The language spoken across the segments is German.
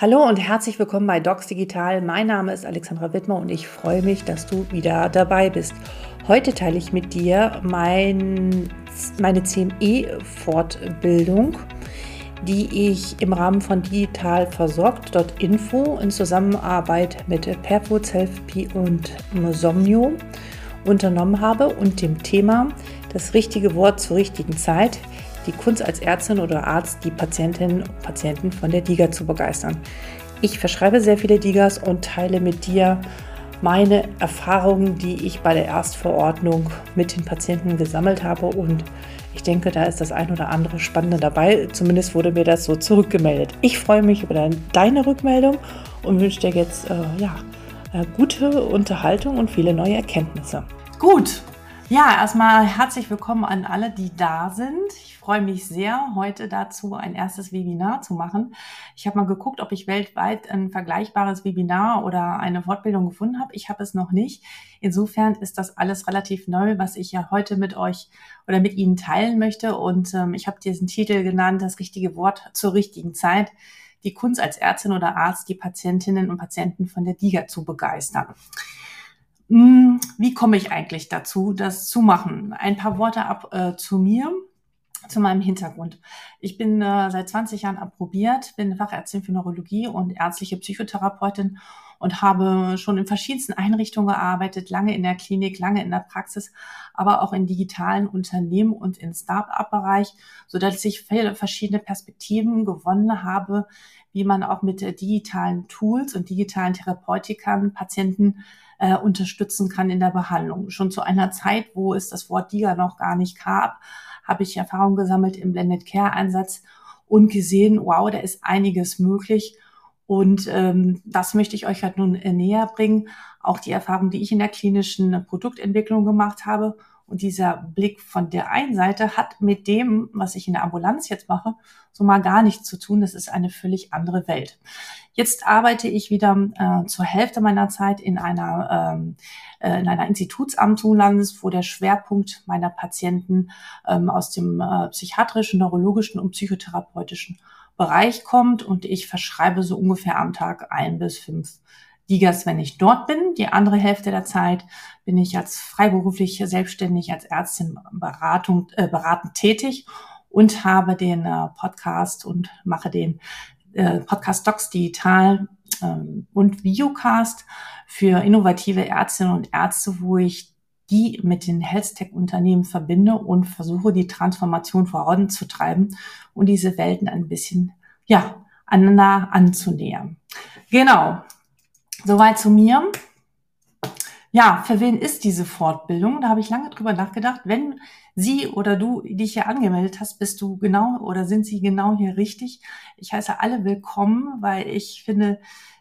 Hallo und herzlich willkommen bei Docs Digital. Mein Name ist Alexandra Wittmer und ich freue mich, dass du wieder dabei bist. Heute teile ich mit dir mein, meine CME-Fortbildung, die ich im Rahmen von Digital versorgt.info in Zusammenarbeit mit Perpo, Selfie und Somnio unternommen habe und dem Thema das richtige Wort zur richtigen Zeit – die Kunst als Ärztin oder Arzt, die Patientinnen und Patienten von der DIGA zu begeistern. Ich verschreibe sehr viele DIGAs und teile mit dir meine Erfahrungen, die ich bei der Erstverordnung mit den Patienten gesammelt habe. Und ich denke, da ist das ein oder andere Spannende dabei. Zumindest wurde mir das so zurückgemeldet. Ich freue mich über deine Rückmeldung und wünsche dir jetzt äh, ja, äh, gute Unterhaltung und viele neue Erkenntnisse. Gut, ja, erstmal herzlich willkommen an alle, die da sind. Ich freue mich sehr, heute dazu ein erstes Webinar zu machen. Ich habe mal geguckt, ob ich weltweit ein vergleichbares Webinar oder eine Fortbildung gefunden habe. Ich habe es noch nicht. Insofern ist das alles relativ neu, was ich ja heute mit euch oder mit Ihnen teilen möchte. Und ähm, ich habe diesen Titel genannt, das richtige Wort zur richtigen Zeit. Die Kunst als Ärztin oder Arzt, die Patientinnen und Patienten von der DIGA zu begeistern. Hm, wie komme ich eigentlich dazu, das zu machen? Ein paar Worte ab äh, zu mir, zu meinem Hintergrund. Ich bin äh, seit 20 Jahren approbiert, bin Fachärztin für Neurologie und ärztliche Psychotherapeutin und habe schon in verschiedensten Einrichtungen gearbeitet, lange in der Klinik, lange in der Praxis, aber auch in digitalen Unternehmen und im Start-up-Bereich, so dass ich viele verschiedene Perspektiven gewonnen habe, wie man auch mit digitalen Tools und digitalen Therapeutikern Patienten äh, unterstützen kann in der Behandlung. Schon zu einer Zeit, wo es das Wort DIGA noch gar nicht gab, habe ich Erfahrung gesammelt im Blended Care Einsatz und gesehen, wow, da ist einiges möglich. Und ähm, das möchte ich euch halt nun näher bringen. Auch die Erfahrung, die ich in der klinischen Produktentwicklung gemacht habe und dieser Blick von der einen Seite hat mit dem, was ich in der Ambulanz jetzt mache, so mal gar nichts zu tun. Das ist eine völlig andere Welt. Jetzt arbeite ich wieder äh, zur Hälfte meiner Zeit in einer, ähm, äh, in einer Institutsambulanz, wo der Schwerpunkt meiner Patienten ähm, aus dem äh, psychiatrischen, neurologischen und psychotherapeutischen Bereich kommt und ich verschreibe so ungefähr am Tag ein bis fünf Digas, wenn ich dort bin. Die andere Hälfte der Zeit bin ich als freiberuflich selbstständig als Ärztin Beratung, äh, beratend tätig und habe den äh, Podcast und mache den äh, Podcast Docs digital ähm, und Videocast für innovative Ärztinnen und Ärzte, wo ich die mit den Health-Tech-Unternehmen verbinde und versuche, die Transformation voranzutreiben und diese Welten ein bisschen, ja, aneinander anzunähern. Genau. Soweit zu mir. Ja, für wen ist diese Fortbildung? Da habe ich lange drüber nachgedacht. Wenn sie oder du dich hier angemeldet hast, bist du genau oder sind sie genau hier richtig? Ich heiße alle willkommen, weil ich finde,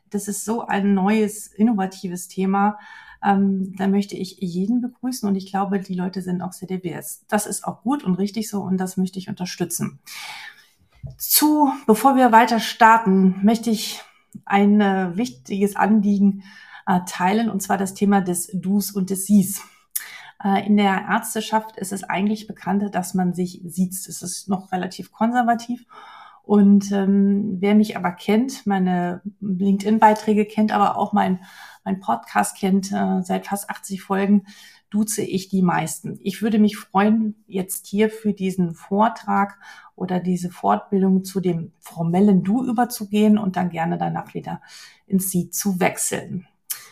das ist so ein neues, innovatives Thema. Ähm, da möchte ich jeden begrüßen und ich glaube, die Leute sind auch divers. Das ist auch gut und richtig so und das möchte ich unterstützen. Zu, bevor wir weiter starten, möchte ich ein äh, wichtiges Anliegen äh, teilen, und zwar das Thema des Dus und des Sies. Äh, in der Ärzteschaft ist es eigentlich bekannt, dass man sich sieht. Es ist noch relativ konservativ. Und ähm, wer mich aber kennt, meine LinkedIn-Beiträge kennt, aber auch mein, mein Podcast kennt, äh, seit fast 80 Folgen, duze ich die meisten. Ich würde mich freuen, jetzt hier für diesen Vortrag oder diese Fortbildung zu dem formellen Du überzugehen und dann gerne danach wieder ins Sie zu wechseln.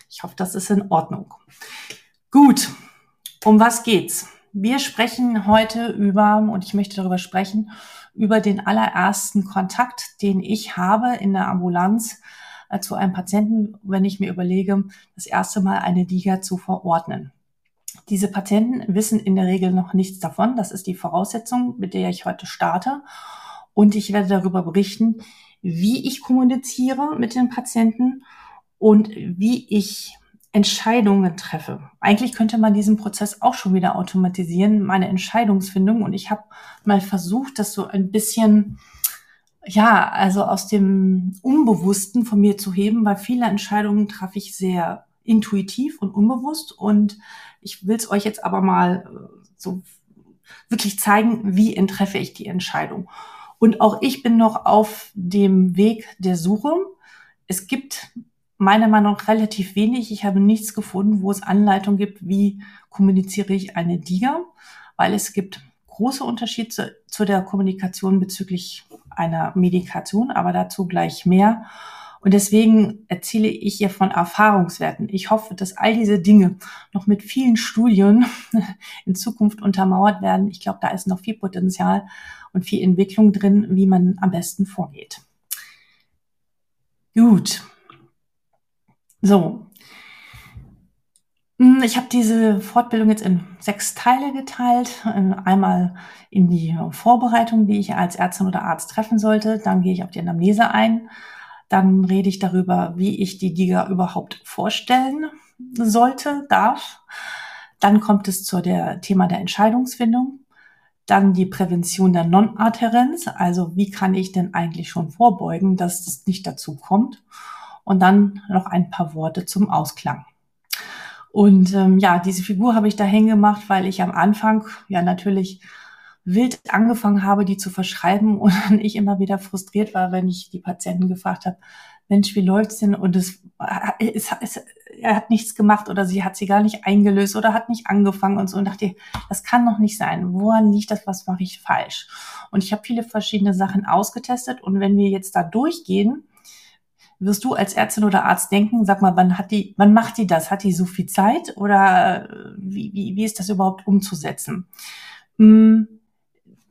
Ich hoffe, das ist in Ordnung. Gut, um was geht's? Wir sprechen heute über, und ich möchte darüber sprechen, über den allerersten Kontakt, den ich habe in der Ambulanz äh, zu einem Patienten, wenn ich mir überlege, das erste Mal eine Liga zu verordnen. Diese Patienten wissen in der Regel noch nichts davon. Das ist die Voraussetzung, mit der ich heute starte. Und ich werde darüber berichten, wie ich kommuniziere mit den Patienten und wie ich Entscheidungen treffe. Eigentlich könnte man diesen Prozess auch schon wieder automatisieren, meine Entscheidungsfindung. Und ich habe mal versucht, das so ein bisschen, ja, also aus dem Unbewussten von mir zu heben, weil viele Entscheidungen treffe ich sehr intuitiv und unbewusst. Und ich will es euch jetzt aber mal äh, so wirklich zeigen, wie entreffe ich die Entscheidung. Und auch ich bin noch auf dem Weg der Suche. es gibt meiner Meinung nach relativ wenig. Ich habe nichts gefunden, wo es Anleitung gibt, wie kommuniziere ich eine DIGA, weil es gibt große Unterschiede zu, zu der Kommunikation bezüglich einer Medikation, aber dazu gleich mehr. Und deswegen erzähle ich hier von Erfahrungswerten. Ich hoffe, dass all diese Dinge noch mit vielen Studien in Zukunft untermauert werden. Ich glaube, da ist noch viel Potenzial und viel Entwicklung drin, wie man am besten vorgeht. Gut. So. Hm, ich habe diese Fortbildung jetzt in sechs Teile geteilt. Einmal in die Vorbereitung, die ich als Ärztin oder Arzt treffen sollte. Dann gehe ich auf die Anamnese ein. Dann rede ich darüber, wie ich die DIGA überhaupt vorstellen sollte, darf. Dann kommt es zu der Thema der Entscheidungsfindung. Dann die Prävention der Non-Adherenz, also wie kann ich denn eigentlich schon vorbeugen, dass es nicht dazu kommt. Und dann noch ein paar Worte zum Ausklang. Und ähm, ja, diese Figur habe ich da hingemacht, weil ich am Anfang ja natürlich wild angefangen habe, die zu verschreiben und ich immer wieder frustriert war, wenn ich die Patienten gefragt habe, Mensch, wie läuft's denn? Und es, es, es, er hat nichts gemacht oder sie hat sie gar nicht eingelöst oder hat nicht angefangen und so und dachte, das kann doch nicht sein. Woran liegt das? Was mache ich falsch? Und ich habe viele verschiedene Sachen ausgetestet und wenn wir jetzt da durchgehen, wirst du als Ärztin oder Arzt denken, sag mal, wann hat die, wann macht die das? Hat die so viel Zeit oder wie, wie, wie ist das überhaupt umzusetzen? Hm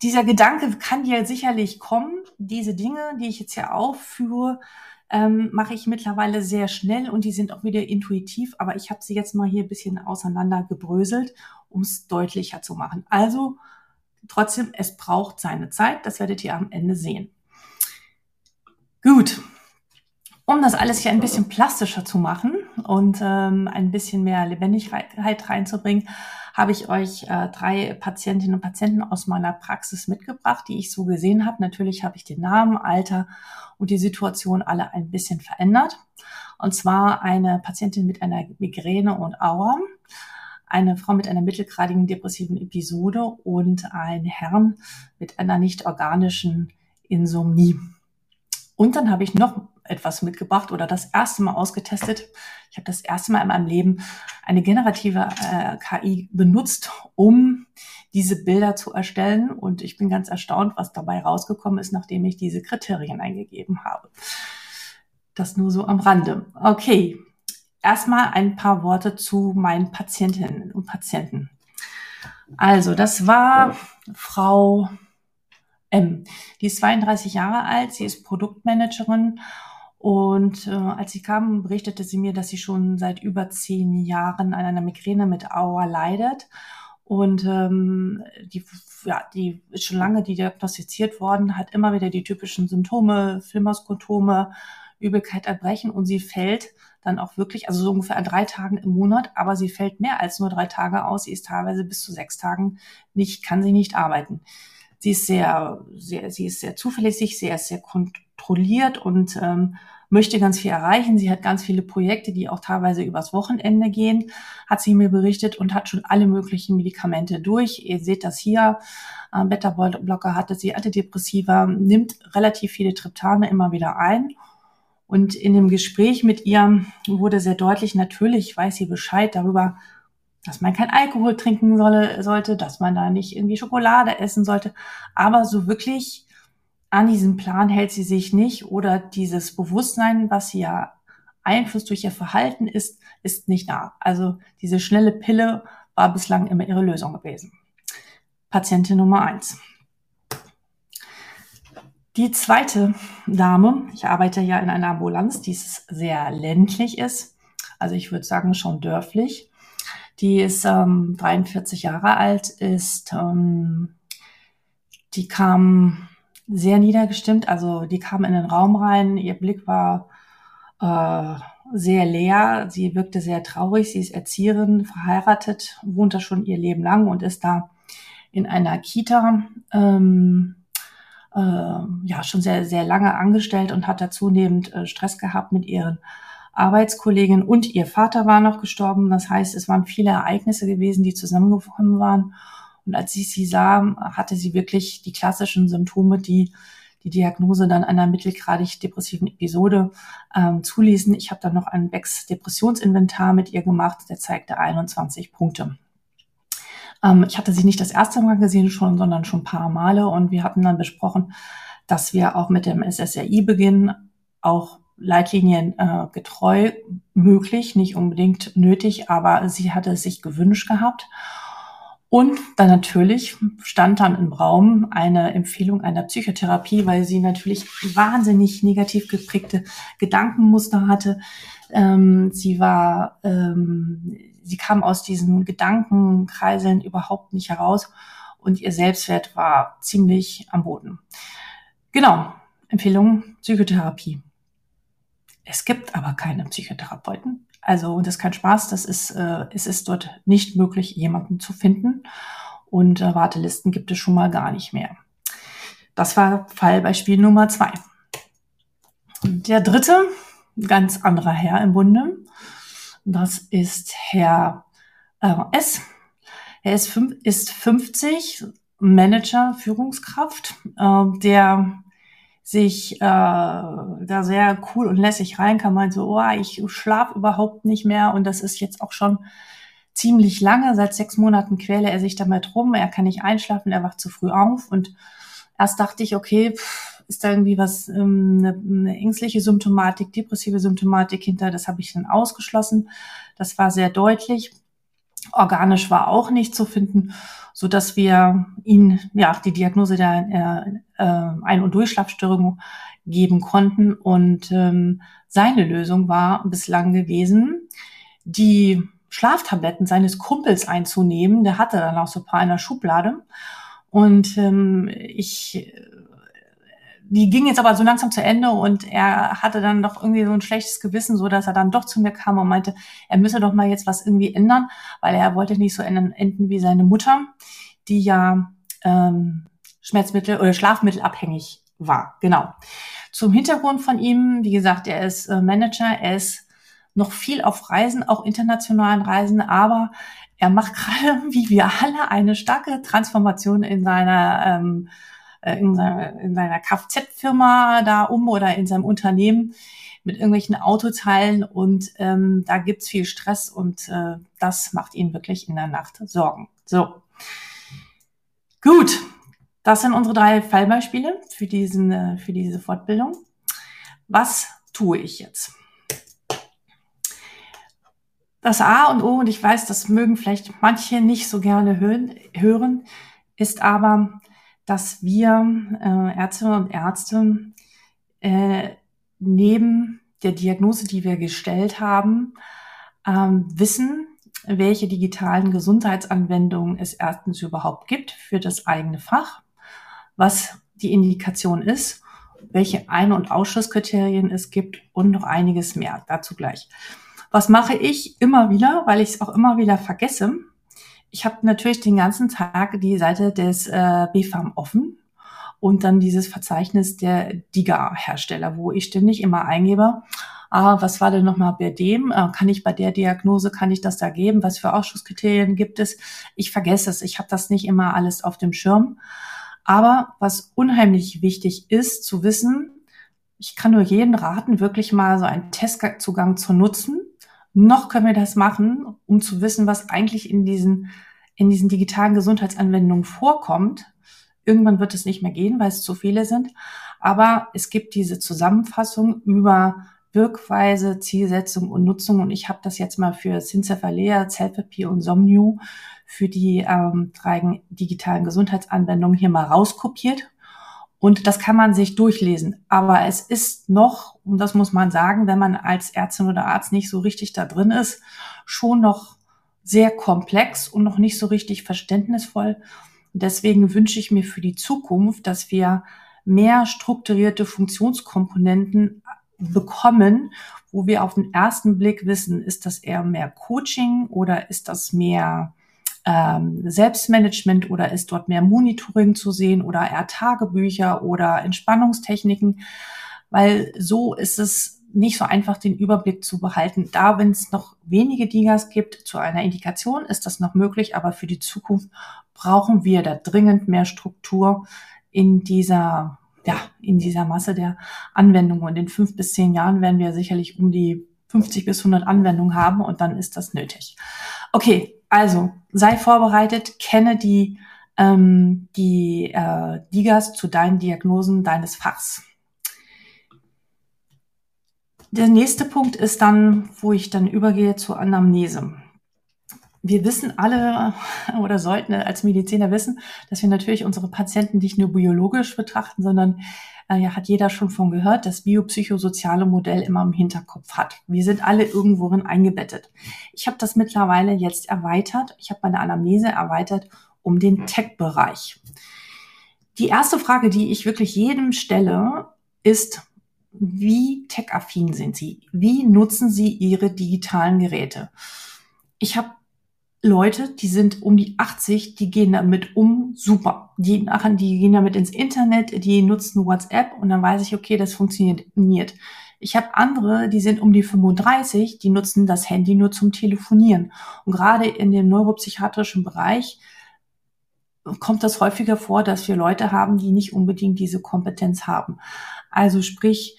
dieser Gedanke kann dir sicherlich kommen. Diese Dinge, die ich jetzt hier aufführe, ähm, mache ich mittlerweile sehr schnell und die sind auch wieder intuitiv, aber ich habe sie jetzt mal hier ein bisschen auseinander gebröselt, um es deutlicher zu machen. Also trotzdem, es braucht seine Zeit, das werdet ihr am Ende sehen. Gut, um das alles hier ein bisschen plastischer zu machen und ähm, ein bisschen mehr Lebendigkeit reinzubringen, habe ich euch äh, drei Patientinnen und Patienten aus meiner Praxis mitgebracht, die ich so gesehen habe. Natürlich habe ich den Namen, Alter und die Situation alle ein bisschen verändert. Und zwar eine Patientin mit einer Migräne und Aua, eine Frau mit einer mittelgradigen depressiven Episode und ein Herrn mit einer nicht organischen Insomnie. Und dann habe ich noch etwas mitgebracht oder das erste Mal ausgetestet. Ich habe das erste Mal in meinem Leben eine generative äh, KI benutzt, um diese Bilder zu erstellen. Und ich bin ganz erstaunt, was dabei rausgekommen ist, nachdem ich diese Kriterien eingegeben habe. Das nur so am Rande. Okay, erstmal ein paar Worte zu meinen Patientinnen und Patienten. Also, das war Frau M. Die ist 32 Jahre alt, sie ist Produktmanagerin und äh, als sie kam, berichtete sie mir, dass sie schon seit über zehn Jahren an einer Migräne mit Aua leidet. Und ähm, die, ja, die ist schon lange diagnostiziert worden, hat immer wieder die typischen Symptome, Flimmerskotome, Übelkeit, Erbrechen und sie fällt dann auch wirklich, also so ungefähr an drei Tagen im Monat, aber sie fällt mehr als nur drei Tage aus. Sie ist teilweise bis zu sechs Tagen nicht, kann sie nicht arbeiten. Sie ist sehr, sehr, sie ist sehr zuverlässig, sie ist sehr kontrolliert und ähm, möchte ganz viel erreichen. Sie hat ganz viele Projekte, die auch teilweise übers Wochenende gehen, hat sie mir berichtet und hat schon alle möglichen Medikamente durch. Ihr seht das hier. Äh, Beta-Blocker hatte sie, Antidepressiva, nimmt relativ viele Triptane immer wieder ein. Und in dem Gespräch mit ihr wurde sehr deutlich, natürlich weiß sie Bescheid darüber, dass man kein Alkohol trinken solle, sollte, dass man da nicht irgendwie Schokolade essen sollte. Aber so wirklich an diesem Plan hält sie sich nicht oder dieses Bewusstsein, was sie ja Einfluss durch ihr Verhalten ist, ist nicht da. Also diese schnelle Pille war bislang immer ihre Lösung gewesen. Patientin Nummer eins. Die zweite Dame, ich arbeite ja in einer Ambulanz, die sehr ländlich ist, also ich würde sagen schon dörflich. Die ist ähm, 43 Jahre alt, ist, ähm, die kam sehr niedergestimmt. Also die kam in den Raum rein, ihr Blick war äh, sehr leer, sie wirkte sehr traurig, sie ist Erzieherin, verheiratet, wohnt da schon ihr Leben lang und ist da in einer Kita ähm, äh, ja schon sehr, sehr lange angestellt und hat da zunehmend äh, Stress gehabt mit ihren Arbeitskollegen und ihr Vater war noch gestorben. Das heißt, es waren viele Ereignisse gewesen, die zusammengekommen waren. Und als ich sie sah, hatte sie wirklich die klassischen Symptome, die die Diagnose dann einer mittelgradig depressiven Episode ähm, zuließen. Ich habe dann noch ein Becks Depressionsinventar mit ihr gemacht, der zeigte 21 Punkte. Ähm, ich hatte sie nicht das erste Mal gesehen schon, sondern schon ein paar Male und wir hatten dann besprochen, dass wir auch mit dem SSRI beginnen, auch Leitlinien äh, getreu möglich, nicht unbedingt nötig, aber sie hatte es sich gewünscht gehabt. Und dann natürlich stand dann im Raum eine Empfehlung einer Psychotherapie, weil sie natürlich wahnsinnig negativ geprägte Gedankenmuster hatte. Ähm, sie war, ähm, sie kam aus diesen Gedankenkreiseln überhaupt nicht heraus und ihr Selbstwert war ziemlich am Boden. Genau, Empfehlung Psychotherapie. Es gibt aber keine Psychotherapeuten. Also, und das ist kein Spaß, das ist, äh, es ist dort nicht möglich, jemanden zu finden. Und äh, Wartelisten gibt es schon mal gar nicht mehr. Das war Fallbeispiel Nummer zwei. Der dritte, ganz anderer Herr im Bunde, das ist Herr äh, S. Er ist, fünf, ist 50, Manager, Führungskraft, äh, der sich äh, da sehr cool und lässig reinkam, meinte so, oh, ich schlaf überhaupt nicht mehr und das ist jetzt auch schon ziemlich lange. Seit sechs Monaten quäle er sich damit rum, er kann nicht einschlafen, er wacht zu früh auf und erst dachte ich, okay, pff, ist da irgendwie was, ähm, eine, eine ängstliche Symptomatik, depressive Symptomatik hinter, das habe ich dann ausgeschlossen. Das war sehr deutlich. Organisch war auch nicht zu finden so dass wir ihn ja die Diagnose der äh, äh, Ein- und Durchschlafstörung geben konnten. Und ähm, seine Lösung war bislang gewesen, die Schlaftabletten seines Kumpels einzunehmen. Der hatte dann auch so ein paar in der Schublade. Und ähm, ich die ging jetzt aber so langsam zu Ende und er hatte dann doch irgendwie so ein schlechtes Gewissen, so dass er dann doch zu mir kam und meinte, er müsse doch mal jetzt was irgendwie ändern, weil er wollte nicht so enden, wie seine Mutter, die ja ähm, Schmerzmittel oder Schlafmittelabhängig war. Genau. Zum Hintergrund von ihm, wie gesagt, er ist äh, Manager, er ist noch viel auf Reisen, auch internationalen Reisen, aber er macht gerade, wie wir alle, eine starke Transformation in seiner ähm, äh, in seiner, in seiner Kfz-Firma da um oder in seinem Unternehmen mit irgendwelchen Autoteilen und ähm, da gibt's viel Stress und äh, das macht ihn wirklich in der Nacht Sorgen. So. Gut, das sind unsere drei Fallbeispiele für, diesen, äh, für diese Fortbildung. Was tue ich jetzt? Das A und O, und ich weiß, das mögen vielleicht manche nicht so gerne hören ist aber, dass wir äh, Ärzte und Ärzte äh, neben der Diagnose, die wir gestellt haben, ähm, wissen, welche digitalen Gesundheitsanwendungen es erstens überhaupt gibt für das eigene Fach, was die Indikation ist, welche Ein- und Ausschusskriterien es gibt und noch einiges mehr. Dazu gleich. Was mache ich immer wieder, weil ich es auch immer wieder vergesse? Ich habe natürlich den ganzen Tag die Seite des äh, BFAM offen und dann dieses Verzeichnis der DIGA-Hersteller, wo ich ständig immer eingebe, ah, was war denn nochmal bei dem? Äh, kann ich bei der Diagnose, kann ich das da geben? Was für Ausschusskriterien gibt es? Ich vergesse es, ich habe das nicht immer alles auf dem Schirm. Aber was unheimlich wichtig ist zu wissen, ich kann nur jeden raten, wirklich mal so einen Testzugang zu nutzen noch können wir das machen, um zu wissen, was eigentlich in diesen, in diesen digitalen Gesundheitsanwendungen vorkommt. Irgendwann wird es nicht mehr gehen, weil es zu viele sind. Aber es gibt diese Zusammenfassung über Wirkweise, Zielsetzung und Nutzung. Und ich habe das jetzt mal für Syncephalea, Zellpapier und Somnio für die ähm, drei digitalen Gesundheitsanwendungen hier mal rauskopiert und das kann man sich durchlesen. Aber es ist noch, und das muss man sagen, wenn man als Ärztin oder Arzt nicht so richtig da drin ist, schon noch sehr komplex und noch nicht so richtig verständnisvoll. deswegen wünsche ich mir für die Zukunft, dass wir mehr strukturierte Funktionskomponenten bekommen, wo wir auf den ersten Blick wissen, ist das eher mehr Coaching oder ist das mehr ähm, Selbstmanagement oder ist dort mehr Monitoring zu sehen oder eher Tagebücher oder Entspannungstechniken, weil so ist es nicht so einfach, den Überblick zu behalten. Da, wenn es noch wenige Digas gibt zu einer Indikation, ist das noch möglich, aber für die Zukunft brauchen wir da dringend mehr Struktur in dieser ja, in dieser Masse der Anwendungen. Und in fünf bis zehn Jahren werden wir sicherlich um die 50 bis 100 Anwendungen haben und dann ist das nötig. Okay, also sei vorbereitet, kenne die, ähm, die äh, Digas zu deinen Diagnosen deines Fachs. Der nächste Punkt ist dann, wo ich dann übergehe zur Anamnese. Wir wissen alle oder sollten als Mediziner wissen, dass wir natürlich unsere Patienten nicht nur biologisch betrachten, sondern äh, ja, hat jeder schon von gehört, das biopsychosoziale Modell immer im Hinterkopf hat. Wir sind alle irgendworin eingebettet. Ich habe das mittlerweile jetzt erweitert. Ich habe meine Anamnese erweitert um den Tech-Bereich. Die erste Frage, die ich wirklich jedem stelle, ist, wie tech-affin sind Sie? Wie nutzen Sie Ihre digitalen Geräte? Ich habe Leute, die sind um die 80, die gehen damit um, super. Die, die gehen damit ins Internet, die nutzen WhatsApp und dann weiß ich, okay, das funktioniert. Ich habe andere, die sind um die 35, die nutzen das Handy nur zum Telefonieren. Und gerade in dem neuropsychiatrischen Bereich kommt das häufiger vor, dass wir Leute haben, die nicht unbedingt diese Kompetenz haben. Also sprich,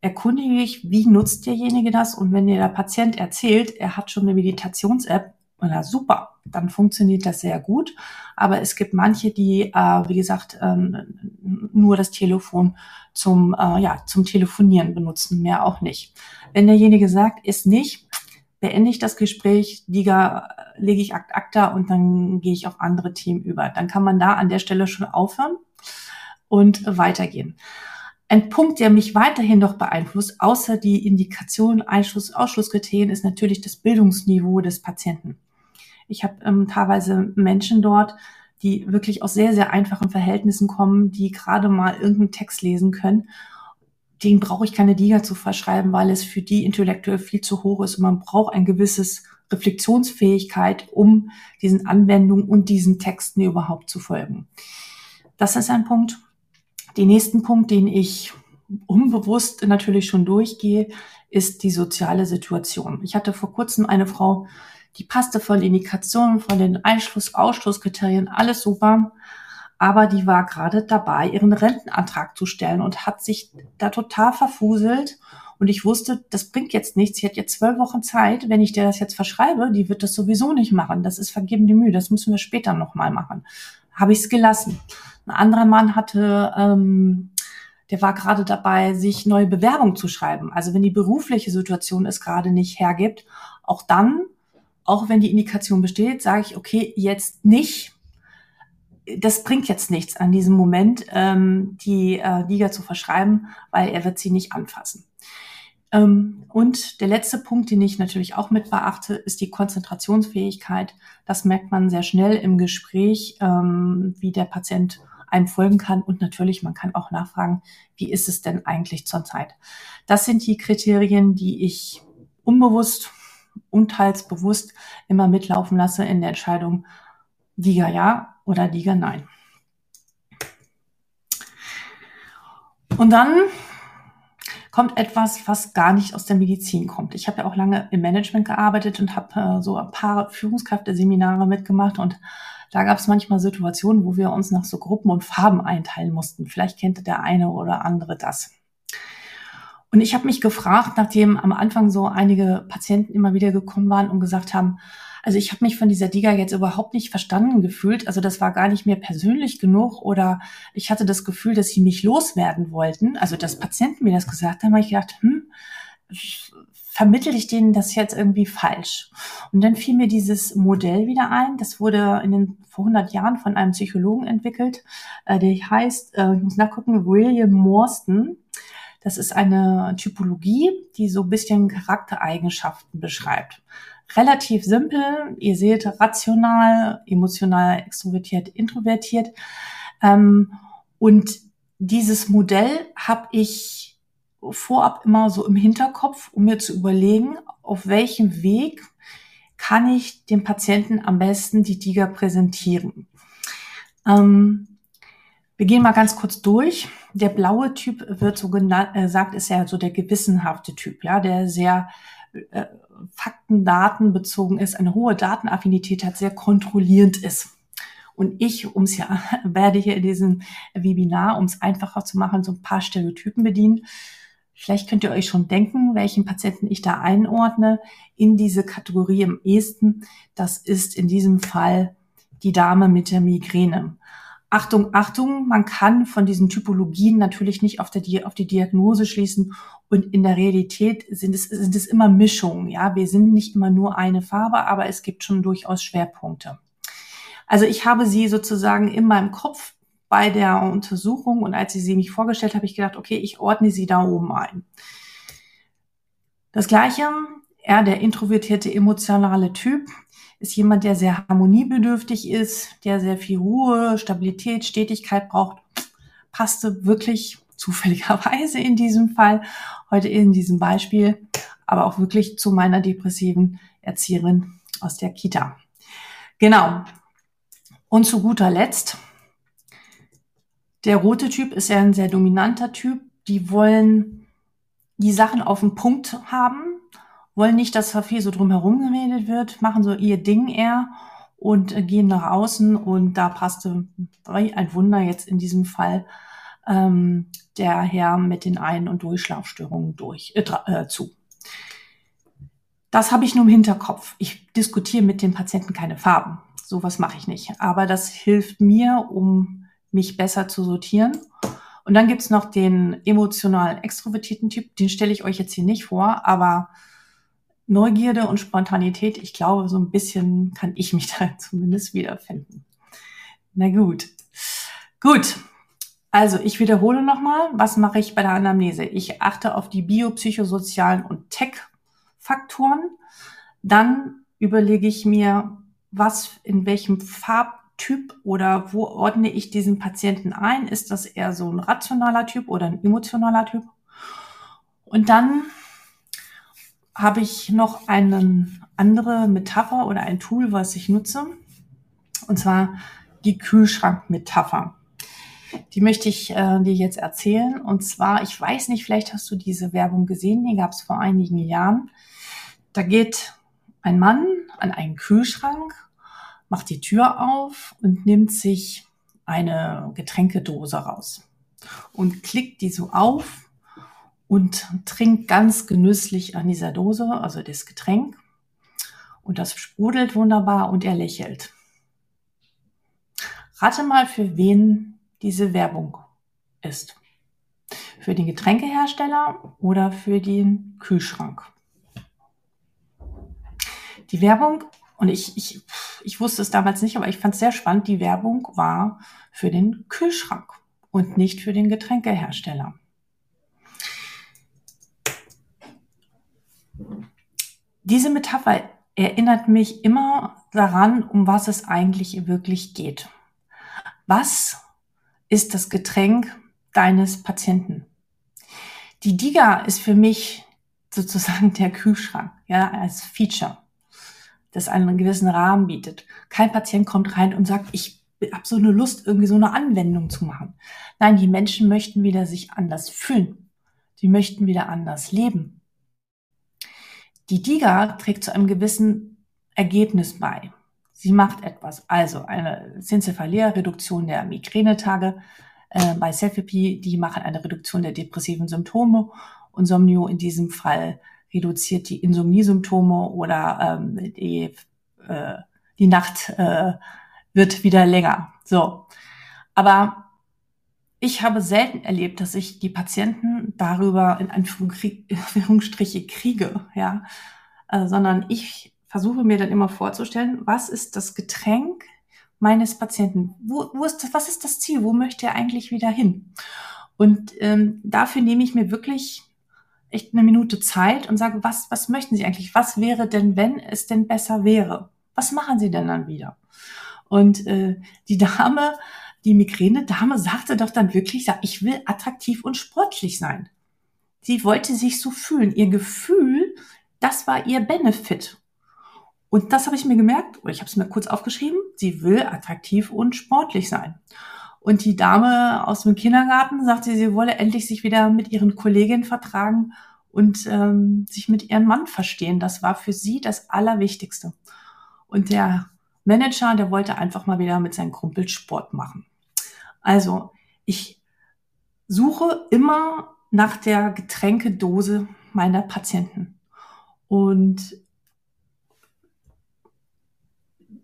erkundige dich, wie nutzt derjenige das? Und wenn dir der Patient erzählt, er hat schon eine Meditations-App, na super, dann funktioniert das sehr gut. Aber es gibt manche, die, äh, wie gesagt, ähm, nur das Telefon zum, äh, ja, zum Telefonieren benutzen, mehr auch nicht. Wenn derjenige sagt, ist nicht, beende ich das Gespräch, Liga, lege ich Akt Akta und dann gehe ich auf andere Themen über. Dann kann man da an der Stelle schon aufhören und weitergehen. Ein Punkt, der mich weiterhin noch beeinflusst, außer die Indikation, Einschluss, Ausschlusskriterien, ist natürlich das Bildungsniveau des Patienten. Ich habe ähm, teilweise Menschen dort, die wirklich aus sehr, sehr einfachen Verhältnissen kommen, die gerade mal irgendeinen Text lesen können. Den brauche ich keine Diga zu verschreiben, weil es für die intellektuell viel zu hoch ist und man braucht ein gewisses Reflexionsfähigkeit, um diesen Anwendungen und diesen Texten überhaupt zu folgen. Das ist ein Punkt. Den nächsten Punkt, den ich unbewusst natürlich schon durchgehe, ist die soziale Situation. Ich hatte vor kurzem eine Frau, die passte von Indikationen, von den Einschluss-, Ausschlusskriterien, alles super. Aber die war gerade dabei, ihren Rentenantrag zu stellen und hat sich da total verfuselt. Und ich wusste, das bringt jetzt nichts. Sie hat jetzt zwölf Wochen Zeit. Wenn ich dir das jetzt verschreibe, die wird das sowieso nicht machen. Das ist vergebene Mühe. Das müssen wir später nochmal machen. Habe ich es gelassen. Ein anderer Mann hatte, ähm, der war gerade dabei, sich neue Bewerbungen zu schreiben. Also wenn die berufliche Situation es gerade nicht hergibt, auch dann auch wenn die Indikation besteht, sage ich, okay, jetzt nicht. Das bringt jetzt nichts an diesem Moment, ähm, die äh, Liga zu verschreiben, weil er wird sie nicht anfassen. Ähm, und der letzte Punkt, den ich natürlich auch mit beachte, ist die Konzentrationsfähigkeit. Das merkt man sehr schnell im Gespräch, ähm, wie der Patient einem folgen kann. Und natürlich, man kann auch nachfragen, wie ist es denn eigentlich zurzeit? Das sind die Kriterien, die ich unbewusst unteils bewusst immer mitlaufen lasse in der Entscheidung Liga ja oder Liga nein. Und dann kommt etwas, was gar nicht aus der Medizin kommt. Ich habe ja auch lange im Management gearbeitet und habe äh, so ein paar Führungskräfte-Seminare mitgemacht und da gab es manchmal Situationen, wo wir uns nach so Gruppen und Farben einteilen mussten. Vielleicht kennt der eine oder andere das. Und ich habe mich gefragt, nachdem am Anfang so einige Patienten immer wieder gekommen waren und gesagt haben, also ich habe mich von dieser Diga jetzt überhaupt nicht verstanden gefühlt. Also das war gar nicht mehr persönlich genug oder ich hatte das Gefühl, dass sie mich loswerden wollten. Also dass Patienten mir das gesagt haben, habe ich gedacht, hm, vermittel ich denen das jetzt irgendwie falsch? Und dann fiel mir dieses Modell wieder ein. Das wurde in den vor 100 Jahren von einem Psychologen entwickelt. Äh, der heißt, äh, ich muss nachgucken, William Morstan. Das ist eine Typologie, die so ein bisschen Charaktereigenschaften beschreibt. Relativ simpel. Ihr seht rational, emotional, extrovertiert, introvertiert. Ähm, und dieses Modell habe ich vorab immer so im Hinterkopf, um mir zu überlegen, auf welchem Weg kann ich dem Patienten am besten die Tiger präsentieren. Ähm, wir gehen mal ganz kurz durch. Der blaue Typ wird so genannt, äh, sagt, ist ja so der gewissenhafte Typ, ja, der sehr äh, Fakten, Daten bezogen ist, eine hohe Datenaffinität hat, sehr kontrollierend ist. Und ich, um es ja, werde hier in diesem Webinar, um es einfacher zu machen, so ein paar Stereotypen bedienen. Vielleicht könnt ihr euch schon denken, welchen Patienten ich da einordne in diese Kategorie im ehesten. Das ist in diesem Fall die Dame mit der Migräne. Achtung, Achtung, man kann von diesen Typologien natürlich nicht auf, der, auf die Diagnose schließen und in der Realität sind es, sind es immer Mischungen. Ja, wir sind nicht immer nur eine Farbe, aber es gibt schon durchaus Schwerpunkte. Also ich habe sie sozusagen in meinem Kopf bei der Untersuchung und als sie sie mich vorgestellt habe, ich gedacht, okay, ich ordne sie da oben ein. Das gleiche, er, der introvertierte emotionale Typ, ist jemand, der sehr harmoniebedürftig ist, der sehr viel Ruhe, Stabilität, Stetigkeit braucht. Passte wirklich zufälligerweise in diesem Fall, heute in diesem Beispiel, aber auch wirklich zu meiner depressiven Erzieherin aus der Kita. Genau. Und zu guter Letzt, der rote Typ ist ja ein sehr dominanter Typ. Die wollen die Sachen auf den Punkt haben, wollen nicht, dass da viel so drumherum geredet wird, machen so ihr Ding eher und äh, gehen nach außen und da passte ein Wunder jetzt in diesem Fall ähm, der Herr mit den Ein- und Durchschlafstörungen durch, äh, äh, zu. Das habe ich nur im Hinterkopf. Ich diskutiere mit den Patienten keine Farben. Sowas mache ich nicht. Aber das hilft mir, um mich besser zu sortieren. Und dann gibt's noch den emotional extrovertierten Typ. Den stelle ich euch jetzt hier nicht vor, aber Neugierde und Spontanität, ich glaube, so ein bisschen kann ich mich da zumindest wiederfinden. Na gut. Gut. Also, ich wiederhole nochmal, was mache ich bei der Anamnese? Ich achte auf die biopsychosozialen und Tech-Faktoren. Dann überlege ich mir, was, in welchem Farbtyp oder wo ordne ich diesen Patienten ein? Ist das eher so ein rationaler Typ oder ein emotionaler Typ? Und dann habe ich noch eine andere Metapher oder ein Tool, was ich nutze. Und zwar die Kühlschrankmetapher. Die möchte ich äh, dir jetzt erzählen. Und zwar, ich weiß nicht, vielleicht hast du diese Werbung gesehen, die gab es vor einigen Jahren. Da geht ein Mann an einen Kühlschrank, macht die Tür auf und nimmt sich eine Getränkedose raus und klickt die so auf und trinkt ganz genüsslich an dieser Dose, also das Getränk. Und das sprudelt wunderbar und er lächelt. Rate mal, für wen diese Werbung ist. Für den Getränkehersteller oder für den Kühlschrank. Die Werbung, und ich, ich, ich wusste es damals nicht, aber ich fand es sehr spannend, die Werbung war für den Kühlschrank und nicht für den Getränkehersteller. Diese Metapher erinnert mich immer daran, um was es eigentlich wirklich geht. Was ist das Getränk deines Patienten? Die Diga ist für mich sozusagen der Kühlschrank, ja, als Feature, das einen gewissen Rahmen bietet. Kein Patient kommt rein und sagt, ich habe so eine Lust, irgendwie so eine Anwendung zu machen. Nein, die Menschen möchten wieder sich anders fühlen. Die möchten wieder anders leben. Die DIGA trägt zu einem gewissen Ergebnis bei. Sie macht etwas, also eine Zincephalia-Reduktion der Migränetage äh, bei Selfie, die machen eine Reduktion der depressiven Symptome und Somnio in diesem Fall reduziert die Insomniesymptome oder ähm, die, äh, die Nacht äh, wird wieder länger. So, aber ich habe selten erlebt, dass ich die Patienten darüber in Anführungsstriche kriege, ja, äh, sondern ich versuche mir dann immer vorzustellen, was ist das Getränk meines Patienten? Wo, wo ist das, was ist das Ziel? Wo möchte er eigentlich wieder hin? Und ähm, dafür nehme ich mir wirklich echt eine Minute Zeit und sage, was, was möchten Sie eigentlich? Was wäre denn, wenn es denn besser wäre? Was machen Sie denn dann wieder? Und äh, die Dame die Migräne-Dame sagte doch dann wirklich, ich will attraktiv und sportlich sein. Sie wollte sich so fühlen. Ihr Gefühl, das war ihr Benefit. Und das habe ich mir gemerkt, oder ich habe es mir kurz aufgeschrieben, sie will attraktiv und sportlich sein. Und die Dame aus dem Kindergarten sagte, sie wolle endlich sich wieder mit ihren Kolleginnen vertragen und ähm, sich mit ihrem Mann verstehen. Das war für sie das Allerwichtigste. Und der Manager, der wollte einfach mal wieder mit seinen Kumpels Sport machen. Also ich suche immer nach der Getränkedose meiner Patienten. Und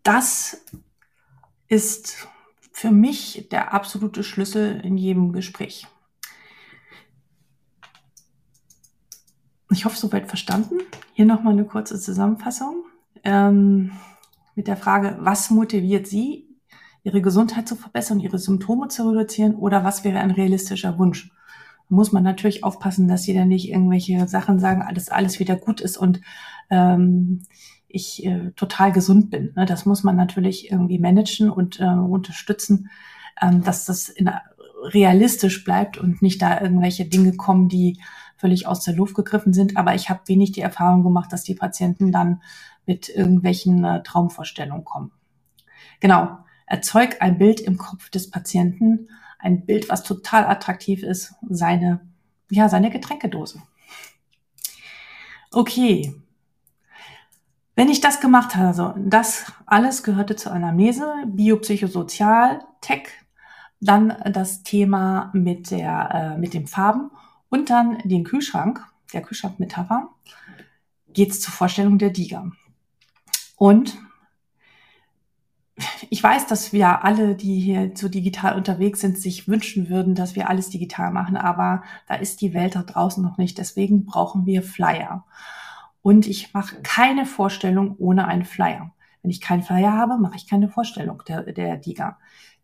das ist für mich der absolute Schlüssel in jedem Gespräch. Ich hoffe, soweit verstanden. Hier nochmal eine kurze Zusammenfassung ähm, mit der Frage, was motiviert Sie, Ihre Gesundheit zu verbessern, Ihre Symptome zu reduzieren oder was wäre ein realistischer Wunsch? Muss man natürlich aufpassen, dass Sie dann nicht irgendwelche Sachen sagen, dass alles wieder gut ist und ähm, ich äh, total gesund bin. Ne? Das muss man natürlich irgendwie managen und äh, unterstützen, ähm, dass das in, realistisch bleibt und nicht da irgendwelche Dinge kommen, die völlig aus der Luft gegriffen sind. Aber ich habe wenig die Erfahrung gemacht, dass die Patienten dann mit irgendwelchen äh, Traumvorstellungen kommen. Genau, erzeug ein Bild im Kopf des Patienten, ein Bild, was total attraktiv ist, seine, ja, seine Getränkedose. Okay, wenn ich das gemacht habe, also das alles gehörte zur Anamnese, Biopsychosozial, Tech, dann das Thema mit der, äh, mit den Farben und dann den Kühlschrank, der Kühlschrankmetapher, geht es zur Vorstellung der Diga. Und ich weiß, dass wir alle, die hier so digital unterwegs sind, sich wünschen würden, dass wir alles digital machen, aber da ist die Welt da draußen noch nicht. Deswegen brauchen wir Flyer. Und ich mache keine Vorstellung ohne einen Flyer. Wenn ich keinen Flyer habe, mache ich keine Vorstellung der, der DIGA.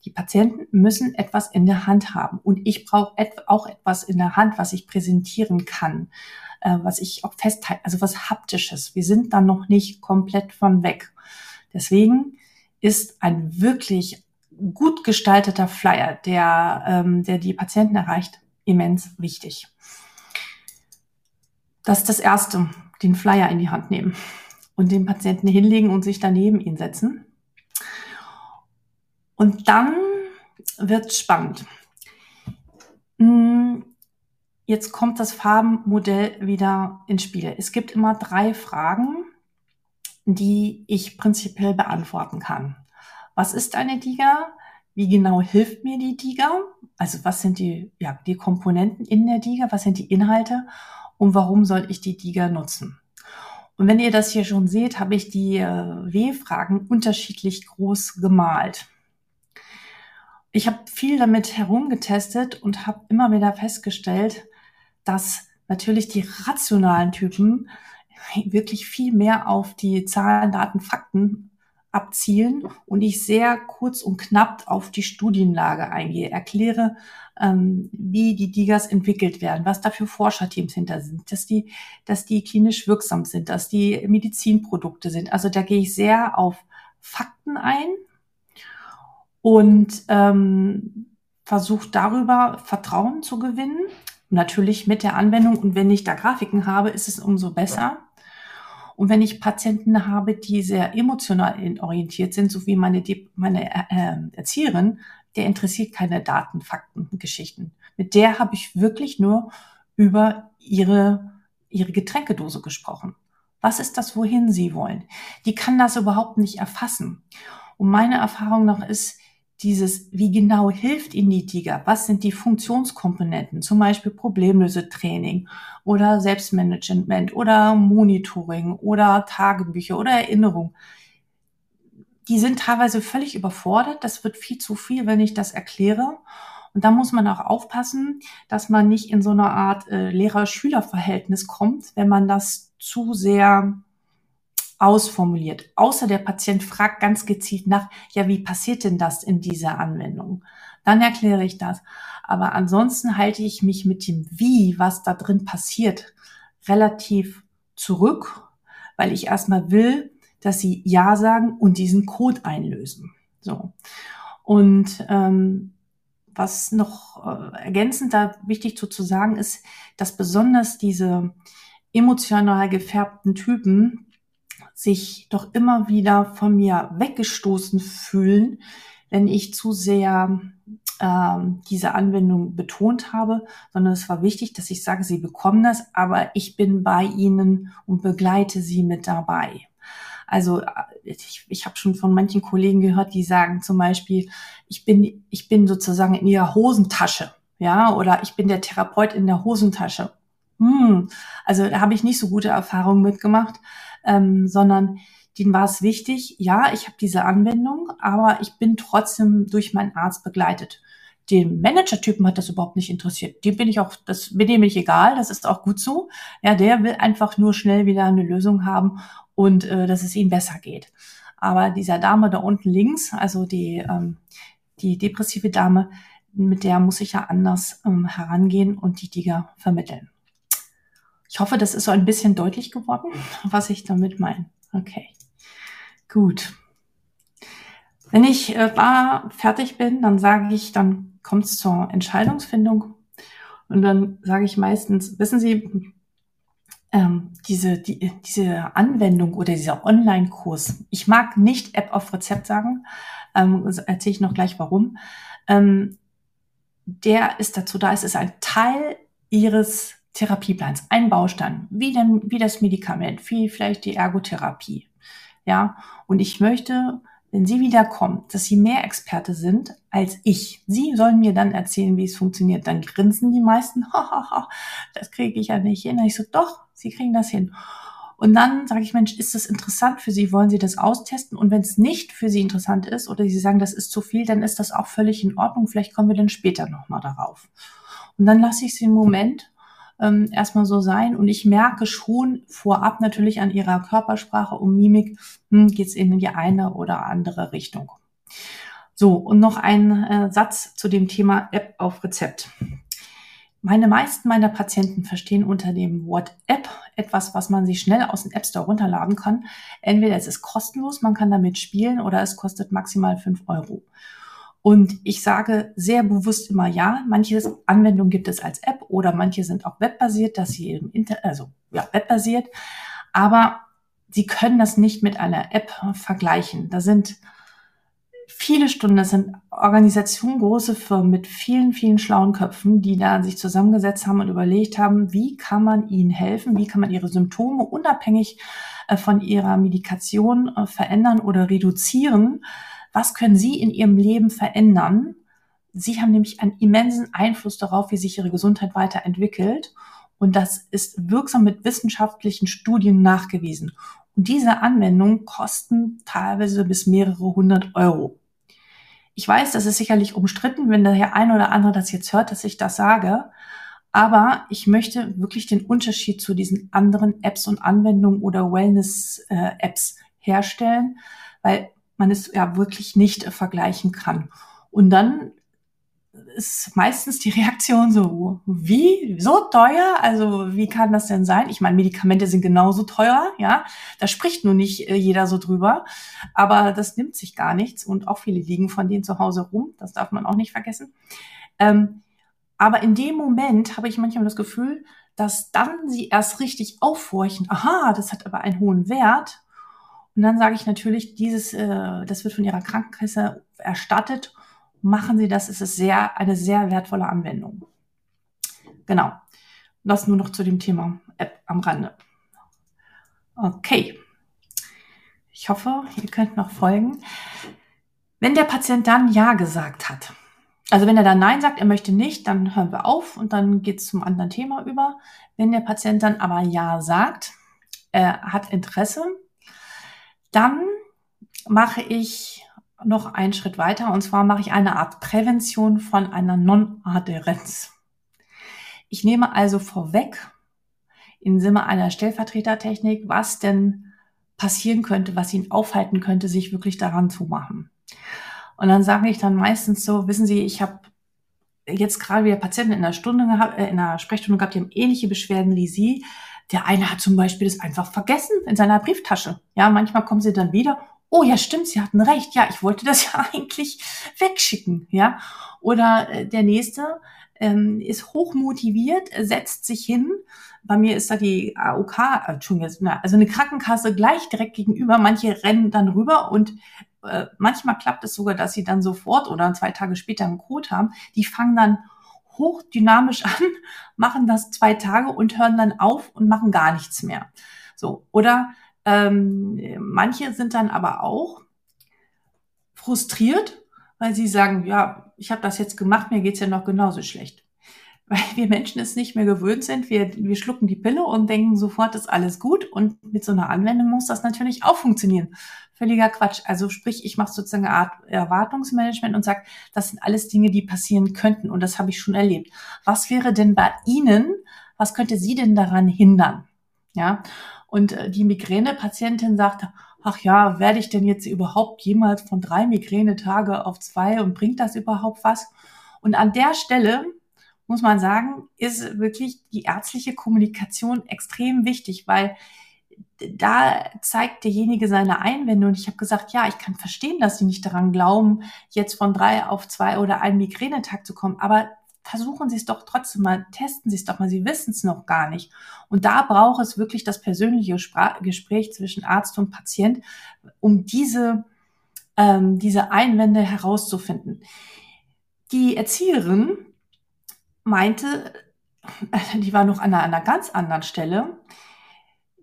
Die Patienten müssen etwas in der Hand haben. Und ich brauche et auch etwas in der Hand, was ich präsentieren kann, äh, was ich auch festhalte, also was Haptisches. Wir sind dann noch nicht komplett von weg. Deswegen ist ein wirklich gut gestalteter Flyer, der, ähm, der die Patienten erreicht, immens wichtig. Das ist das Erste den Flyer in die Hand nehmen und den Patienten hinlegen und sich daneben ihn setzen. Und dann wird spannend. Hm, jetzt kommt das Farbenmodell wieder ins Spiel. Es gibt immer drei Fragen, die ich prinzipiell beantworten kann. Was ist eine Diga? Wie genau hilft mir die Diga? Also was sind die, ja, die Komponenten in der Diga? Was sind die Inhalte? und warum soll ich die Diga nutzen? Und wenn ihr das hier schon seht, habe ich die äh, W-Fragen unterschiedlich groß gemalt. Ich habe viel damit herumgetestet und habe immer wieder festgestellt, dass natürlich die rationalen Typen wirklich viel mehr auf die Zahlen, Daten, Fakten abzielen und ich sehr kurz und knapp auf die Studienlage eingehe, erkläre, ähm, wie die Digas entwickelt werden, was da für Forscherteams hinter sind, dass die, dass die klinisch wirksam sind, dass die Medizinprodukte sind. Also da gehe ich sehr auf Fakten ein und ähm, versuche darüber Vertrauen zu gewinnen. Natürlich mit der Anwendung und wenn ich da Grafiken habe, ist es umso besser. Und wenn ich Patienten habe, die sehr emotional orientiert sind, so wie meine, meine äh, äh, Erzieherin, der interessiert keine Daten, Fakten, Geschichten. Mit der habe ich wirklich nur über ihre, ihre Getränkedose gesprochen. Was ist das, wohin sie wollen? Die kann das überhaupt nicht erfassen. Und meine Erfahrung noch ist, dieses, wie genau hilft Ihnen die Tiger? Was sind die Funktionskomponenten? Zum Beispiel Problemlösetraining oder Selbstmanagement oder Monitoring oder Tagebücher oder Erinnerung. Die sind teilweise völlig überfordert. Das wird viel zu viel, wenn ich das erkläre. Und da muss man auch aufpassen, dass man nicht in so eine Art äh, Lehrer-Schüler-Verhältnis kommt, wenn man das zu sehr ausformuliert. Außer der Patient fragt ganz gezielt nach, ja, wie passiert denn das in dieser Anwendung? Dann erkläre ich das. Aber ansonsten halte ich mich mit dem Wie, was da drin passiert, relativ zurück, weil ich erstmal will, dass sie Ja sagen und diesen Code einlösen. So. Und ähm, was noch äh, ergänzend da wichtig zu, zu sagen ist, dass besonders diese emotional gefärbten Typen sich doch immer wieder von mir weggestoßen fühlen, wenn ich zu sehr ähm, diese Anwendung betont habe, sondern es war wichtig, dass ich sage, Sie bekommen das, aber ich bin bei Ihnen und begleite Sie mit dabei. Also ich, ich habe schon von manchen Kollegen gehört, die sagen zum Beispiel, ich bin, ich bin sozusagen in ihrer Hosentasche, ja, oder ich bin der Therapeut in der Hosentasche. Hm, also da habe ich nicht so gute Erfahrungen mitgemacht, ähm, sondern denen war es wichtig, ja, ich habe diese Anwendung, aber ich bin trotzdem durch meinen Arzt begleitet. Den Manager-Typen hat das überhaupt nicht interessiert. Dem bin ich auch, das bin nicht egal, das ist auch gut so. Ja, der will einfach nur schnell wieder eine Lösung haben und äh, dass es ihm besser geht. Aber dieser Dame da unten links, also die, ähm, die depressive Dame, mit der muss ich ja anders ähm, herangehen und die Diga vermitteln. Ich hoffe, das ist so ein bisschen deutlich geworden, was ich damit meine. Okay, gut. Wenn ich äh, da fertig bin, dann sage ich, dann kommt es zur Entscheidungsfindung. Und dann sage ich meistens, wissen Sie, ähm, diese, die, diese Anwendung oder dieser Online-Kurs, ich mag nicht App auf Rezept sagen, ähm, erzähle ich noch gleich warum, ähm, der ist dazu da, es ist ein Teil Ihres Therapieplans, ein Baustein, wie, denn, wie das Medikament, wie vielleicht die Ergotherapie. Ja, und ich möchte wenn Sie wiederkommen, dass Sie mehr Experte sind als ich. Sie sollen mir dann erzählen, wie es funktioniert. Dann grinsen die meisten, das kriege ich ja nicht hin. Und ich so, doch, Sie kriegen das hin. Und dann sage ich, Mensch, ist das interessant für Sie? Wollen Sie das austesten? Und wenn es nicht für Sie interessant ist oder Sie sagen, das ist zu viel, dann ist das auch völlig in Ordnung. Vielleicht kommen wir dann später nochmal darauf. Und dann lasse ich Sie im Moment ähm, erstmal so sein. Und ich merke schon vorab natürlich an ihrer Körpersprache und Mimik, hm, geht es in die eine oder andere Richtung. So, und noch ein äh, Satz zu dem Thema App auf Rezept. Meine meisten meiner Patienten verstehen unter dem Wort App etwas, was man sich schnell aus dem App Store runterladen kann. Entweder es ist kostenlos, man kann damit spielen, oder es kostet maximal fünf Euro. Und ich sage sehr bewusst immer ja. Manche Anwendungen gibt es als App oder manche sind auch webbasiert, dass sie im Internet, also ja, webbasiert. Aber Sie können das nicht mit einer App vergleichen. Da sind viele Stunden, das sind Organisationen, große Firmen mit vielen, vielen schlauen Köpfen, die da sich zusammengesetzt haben und überlegt haben, wie kann man ihnen helfen, wie kann man ihre Symptome unabhängig äh, von ihrer Medikation äh, verändern oder reduzieren, was können Sie in Ihrem Leben verändern? Sie haben nämlich einen immensen Einfluss darauf, wie sich Ihre Gesundheit weiterentwickelt. Und das ist wirksam mit wissenschaftlichen Studien nachgewiesen. Und diese Anwendungen kosten teilweise bis mehrere hundert Euro. Ich weiß, das ist sicherlich umstritten, wenn der ein oder andere das jetzt hört, dass ich das sage. Aber ich möchte wirklich den Unterschied zu diesen anderen Apps und Anwendungen oder Wellness-Apps äh, herstellen, weil man es ja wirklich nicht vergleichen kann. Und dann ist meistens die Reaktion so, wie, so teuer? Also wie kann das denn sein? Ich meine, Medikamente sind genauso teuer, ja. Da spricht nur nicht äh, jeder so drüber, aber das nimmt sich gar nichts und auch viele liegen von denen zu Hause rum, das darf man auch nicht vergessen. Ähm, aber in dem Moment habe ich manchmal das Gefühl, dass dann sie erst richtig aufhorchen, aha, das hat aber einen hohen Wert und dann sage ich natürlich, dieses, äh, das wird von Ihrer Krankenkasse erstattet. Machen Sie das, es ist sehr, eine sehr wertvolle Anwendung. Genau. Das nur noch zu dem Thema App am Rande. Okay. Ich hoffe, ihr könnt noch folgen. Wenn der Patient dann Ja gesagt hat, also wenn er dann Nein sagt, er möchte nicht, dann hören wir auf und dann geht es zum anderen Thema über. Wenn der Patient dann aber Ja sagt, er hat Interesse, dann mache ich noch einen Schritt weiter und zwar mache ich eine Art Prävention von einer Non-Adherenz. Ich nehme also vorweg im Sinne einer Stellvertretertechnik, was denn passieren könnte, was ihn aufhalten könnte, sich wirklich daran zu machen. Und dann sage ich dann meistens so, wissen Sie, ich habe jetzt gerade wieder Patienten in der Stunde gehabt, äh, in der Sprechstunde gehabt, die haben ähnliche Beschwerden wie Sie. Der eine hat zum Beispiel das einfach vergessen in seiner Brieftasche. Ja, manchmal kommen sie dann wieder. Oh ja, stimmt, Sie hatten recht. Ja, ich wollte das ja eigentlich wegschicken. Ja, oder äh, der nächste ähm, ist hochmotiviert, setzt sich hin. Bei mir ist da die AOK, äh, also eine Krankenkasse gleich direkt gegenüber. Manche rennen dann rüber und äh, manchmal klappt es sogar, dass sie dann sofort oder zwei Tage später einen Code haben. Die fangen dann hochdynamisch an, machen das zwei Tage und hören dann auf und machen gar nichts mehr. So. Oder Ähm, manche sind dann aber auch frustriert, weil sie sagen, ja, ich habe das jetzt gemacht, mir geht's ja noch genauso schlecht. Weil wir Menschen es nicht mehr gewöhnt sind. Wir, wir schlucken die Pille und denken sofort, ist alles gut. Und mit so einer Anwendung muss das natürlich auch funktionieren. Völliger Quatsch. Also sprich, ich mache sozusagen eine Art Erwartungsmanagement und sage, das sind alles Dinge, die passieren könnten. Und das habe ich schon erlebt. Was wäre denn bei Ihnen, was könnte Sie denn daran hindern? Ja. Und äh, die Migräne-Patientin sagte, ach ja, werde ich denn jetzt überhaupt jemals von drei Migränetage auf zwei und bringt das überhaupt was? Und an der Stelle muss man sagen, ist wirklich die ärztliche Kommunikation extrem wichtig, weil da zeigt derjenige seine Einwände und ich habe gesagt, ja, ich kann verstehen, dass Sie nicht daran glauben, jetzt von drei auf zwei oder einen Migränetag zu kommen, aber versuchen Sie es doch trotzdem mal, testen Sie es doch mal, Sie wissen es noch gar nicht. Und da braucht es wirklich das persönliche Spra Gespräch zwischen Arzt und Patient, um diese, ähm, diese Einwände herauszufinden. Die Erzieherin meinte, die war noch an einer, an einer ganz anderen Stelle,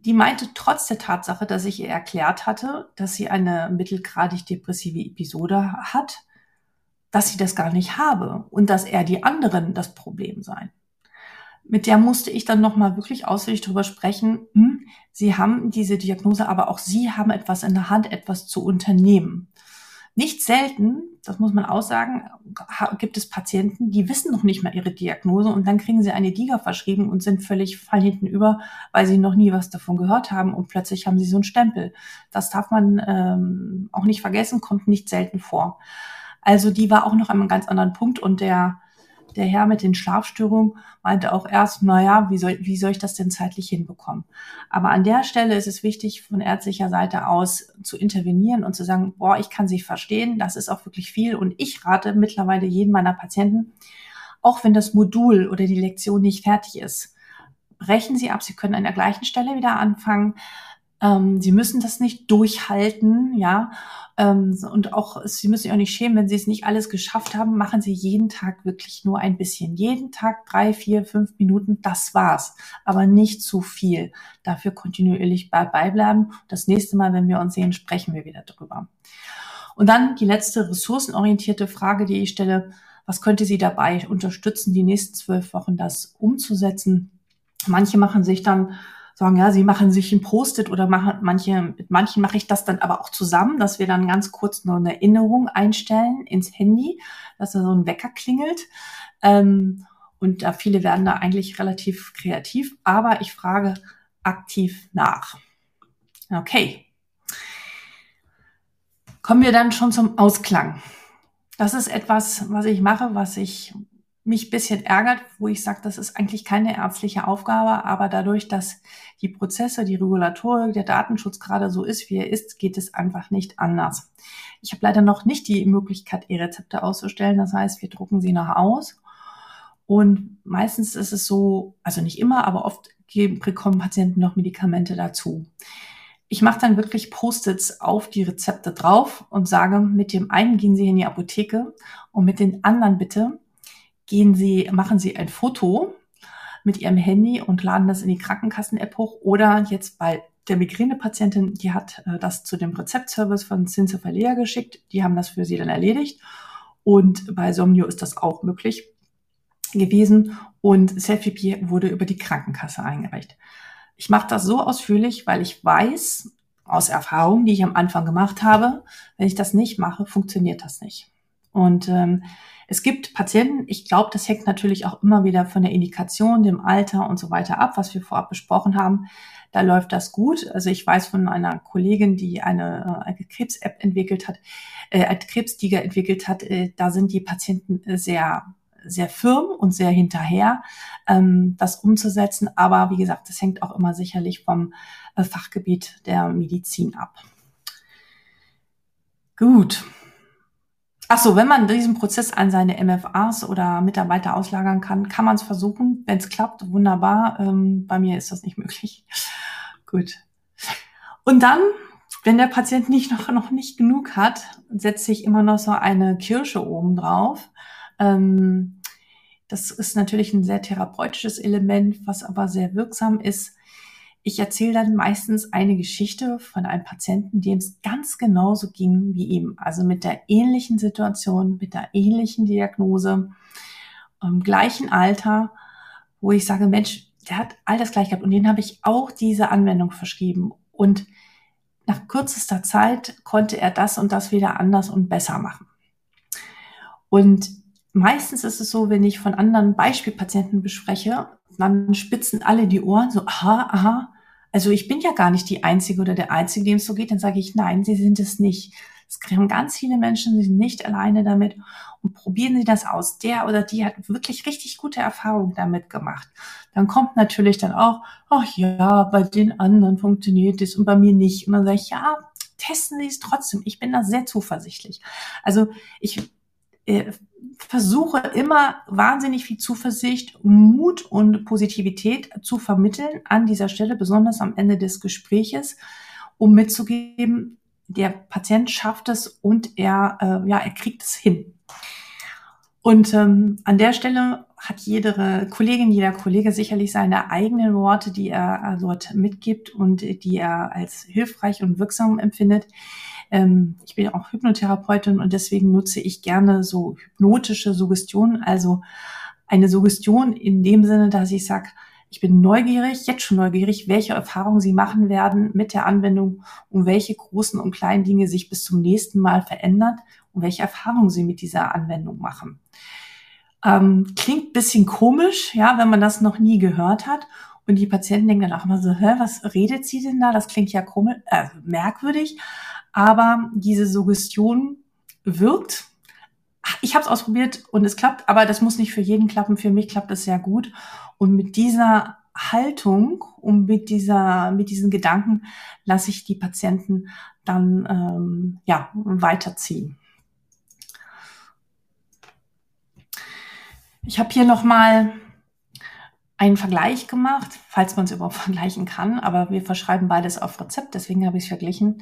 die meinte trotz der Tatsache, dass ich ihr erklärt hatte, dass sie eine mittelgradig depressive Episode hat, dass sie das gar nicht habe und dass er die anderen das Problem seien. Mit der musste ich dann nochmal wirklich ausführlich darüber sprechen. Hm, sie haben diese Diagnose, aber auch Sie haben etwas in der Hand, etwas zu unternehmen. Nicht selten, das muss man aussagen, gibt es Patienten, die wissen noch nicht mal ihre Diagnose und dann kriegen sie eine Diga verschrieben und sind völlig fallen hinten über, weil sie noch nie was davon gehört haben und plötzlich haben sie so einen Stempel. Das darf man ähm, auch nicht vergessen, kommt nicht selten vor. Also die war auch noch an einem ganz anderen Punkt und der, der Herr mit den Schlafstörungen meinte auch erst, na ja, wie soll, wie soll ich das denn zeitlich hinbekommen? Aber an der Stelle ist es wichtig, von ärztlicher Seite aus zu intervenieren und zu sagen, boah, ich kann Sie verstehen, das ist auch wirklich viel und ich rate mittlerweile jedem meiner Patienten, auch wenn das Modul oder die Lektion nicht fertig ist, brechen Sie ab. Sie können an der gleichen Stelle wieder anfangen. Ähm, sie müssen das nicht durchhalten, ja. Ähm, und auch, Sie müssen sich auch nicht schämen, wenn Sie es nicht alles geschafft haben, machen Sie jeden Tag wirklich nur ein bisschen. Jeden Tag drei, vier, fünf Minuten, das war's. Aber nicht zu viel. Dafür kontinuierlich dabei bleiben. Das nächste Mal, wenn wir uns sehen, sprechen wir wieder drüber. Und dann die letzte ressourcenorientierte Frage, die ich stelle. Was könnte Sie dabei unterstützen, die nächsten zwölf Wochen das umzusetzen? Manche machen sich dann sagen, ja, sie machen sich ein Post-it oder machen manche, mit manchen mache ich das dann aber auch zusammen, dass wir dann ganz kurz noch eine Erinnerung einstellen ins Handy, dass da so ein Wecker klingelt. Ähm, und da viele werden da eigentlich relativ kreativ, aber ich frage aktiv nach. Okay. Kommen wir dann schon zum Ausklang. Das ist etwas, was ich mache, was ich mich bisschen ärgert, wo ich sage, das ist eigentlich keine ärztliche Aufgabe, aber dadurch, dass die Prozesse, die Regulatorik, der Datenschutz gerade so ist, wie er ist, geht es einfach nicht anders. Ich habe leider noch nicht die Möglichkeit, E-Rezepte auszustellen. Das heißt, wir drucken sie noch aus. Und meistens ist es so, also nicht immer, aber oft bekommen Patienten noch Medikamente dazu. Ich mache dann wirklich Post-its auf die Rezepte drauf und sage, mit dem einen gehen Sie in die Apotheke und mit den anderen bitte gehen Sie, machen Sie ein Foto mit Ihrem Handy und laden das in die Krankenkassen-App hoch oder jetzt bei der Migräne-Patientin, die hat äh, das zu dem Rezeptservice von Cincephalea geschickt. Die haben das für sie dann erledigt. Und bei Somnio ist das auch möglich gewesen. Und Selfie wurde über die Krankenkasse eingereicht. Ich mache das so ausführlich, weil ich weiß aus Erfahrung, die ich am Anfang gemacht habe, wenn ich das nicht mache, funktioniert das nicht. Und ähm, es gibt Patienten, ich glaube, das hängt natürlich auch immer wieder von der Indikation, dem Alter und so weiter ab, was wir vorab besprochen haben. Da läuft das gut. Also ich weiß von einer Kollegin, die eine, äh, eine Krebs-App entwickelt hat, äh, eine Krebsdiger entwickelt hat, äh, da sind die Patienten äh, sehr sehr firm und sehr hinterher, ähm, das umzusetzen. Aber wie gesagt, das hängt auch immer sicherlich vom äh, Fachgebiet der Medizin ab. Gut, Ach so, wenn man diesen Prozess an seine MFAs oder Mitarbeiter auslagern kann, kann man es versuchen. Wenn es klappt, wunderbar. Ähm, bei mir ist das nicht möglich. Gut. Und dann, wenn der Patient nicht noch, noch nicht genug hat, setze ich immer noch so eine Kirsche oben drauf. Ähm, das ist natürlich ein sehr therapeutisches Element, was aber sehr wirksam ist. Ich erzähle dann meistens eine Geschichte von einem Patienten, dem es ganz genauso ging wie ihm. Also mit der ähnlichen Situation, mit der ähnlichen Diagnose, im gleichen Alter, wo ich sage, Mensch, der hat all das gleich gehabt und den habe ich auch diese Anwendung verschrieben. Und nach kürzester Zeit konnte er das und das wieder anders und besser machen. Und meistens ist es so, wenn ich von anderen Beispielpatienten bespreche, dann spitzen alle die Ohren so, aha, aha, also ich bin ja gar nicht die Einzige oder der Einzige, dem es so geht. Dann sage ich, nein, Sie sind es nicht. Es haben ganz viele Menschen, sie sind nicht alleine damit und probieren Sie das aus. Der oder die hat wirklich richtig gute Erfahrungen damit gemacht. Dann kommt natürlich dann auch, ach ja, bei den anderen funktioniert es und bei mir nicht. Und dann sage ich, ja, testen Sie es trotzdem. Ich bin da sehr zuversichtlich. Also ich äh, versuche immer wahnsinnig viel Zuversicht, Mut und Positivität zu vermitteln an dieser Stelle, besonders am Ende des Gespräches, um mitzugeben, der Patient schafft es und er, äh, ja, er kriegt es hin. Und ähm, an der Stelle hat jede Kollegin, jeder Kollege sicherlich seine eigenen Worte, die er dort mitgibt und die er als hilfreich und wirksam empfindet. Ähm, ich bin auch Hypnotherapeutin und deswegen nutze ich gerne so hypnotische Suggestionen, also eine Suggestion in dem Sinne, dass ich sage, ich bin neugierig, jetzt schon neugierig, welche Erfahrungen Sie machen werden mit der Anwendung und welche großen und kleinen Dinge sich bis zum nächsten Mal verändern und welche Erfahrungen Sie mit dieser Anwendung machen. Ähm, klingt bisschen komisch, ja, wenn man das noch nie gehört hat. Und die Patienten denken dann auch immer so, hä, was redet sie denn da? Das klingt ja komisch, äh, merkwürdig. Aber diese Suggestion wirkt. Ich habe es ausprobiert und es klappt, aber das muss nicht für jeden klappen. Für mich klappt es sehr gut. Und mit dieser Haltung und mit dieser, mit diesen Gedanken lasse ich die Patienten dann ähm, ja weiterziehen. Ich habe hier noch mal einen Vergleich gemacht, falls man es überhaupt vergleichen kann, aber wir verschreiben beides auf Rezept, deswegen habe ich es verglichen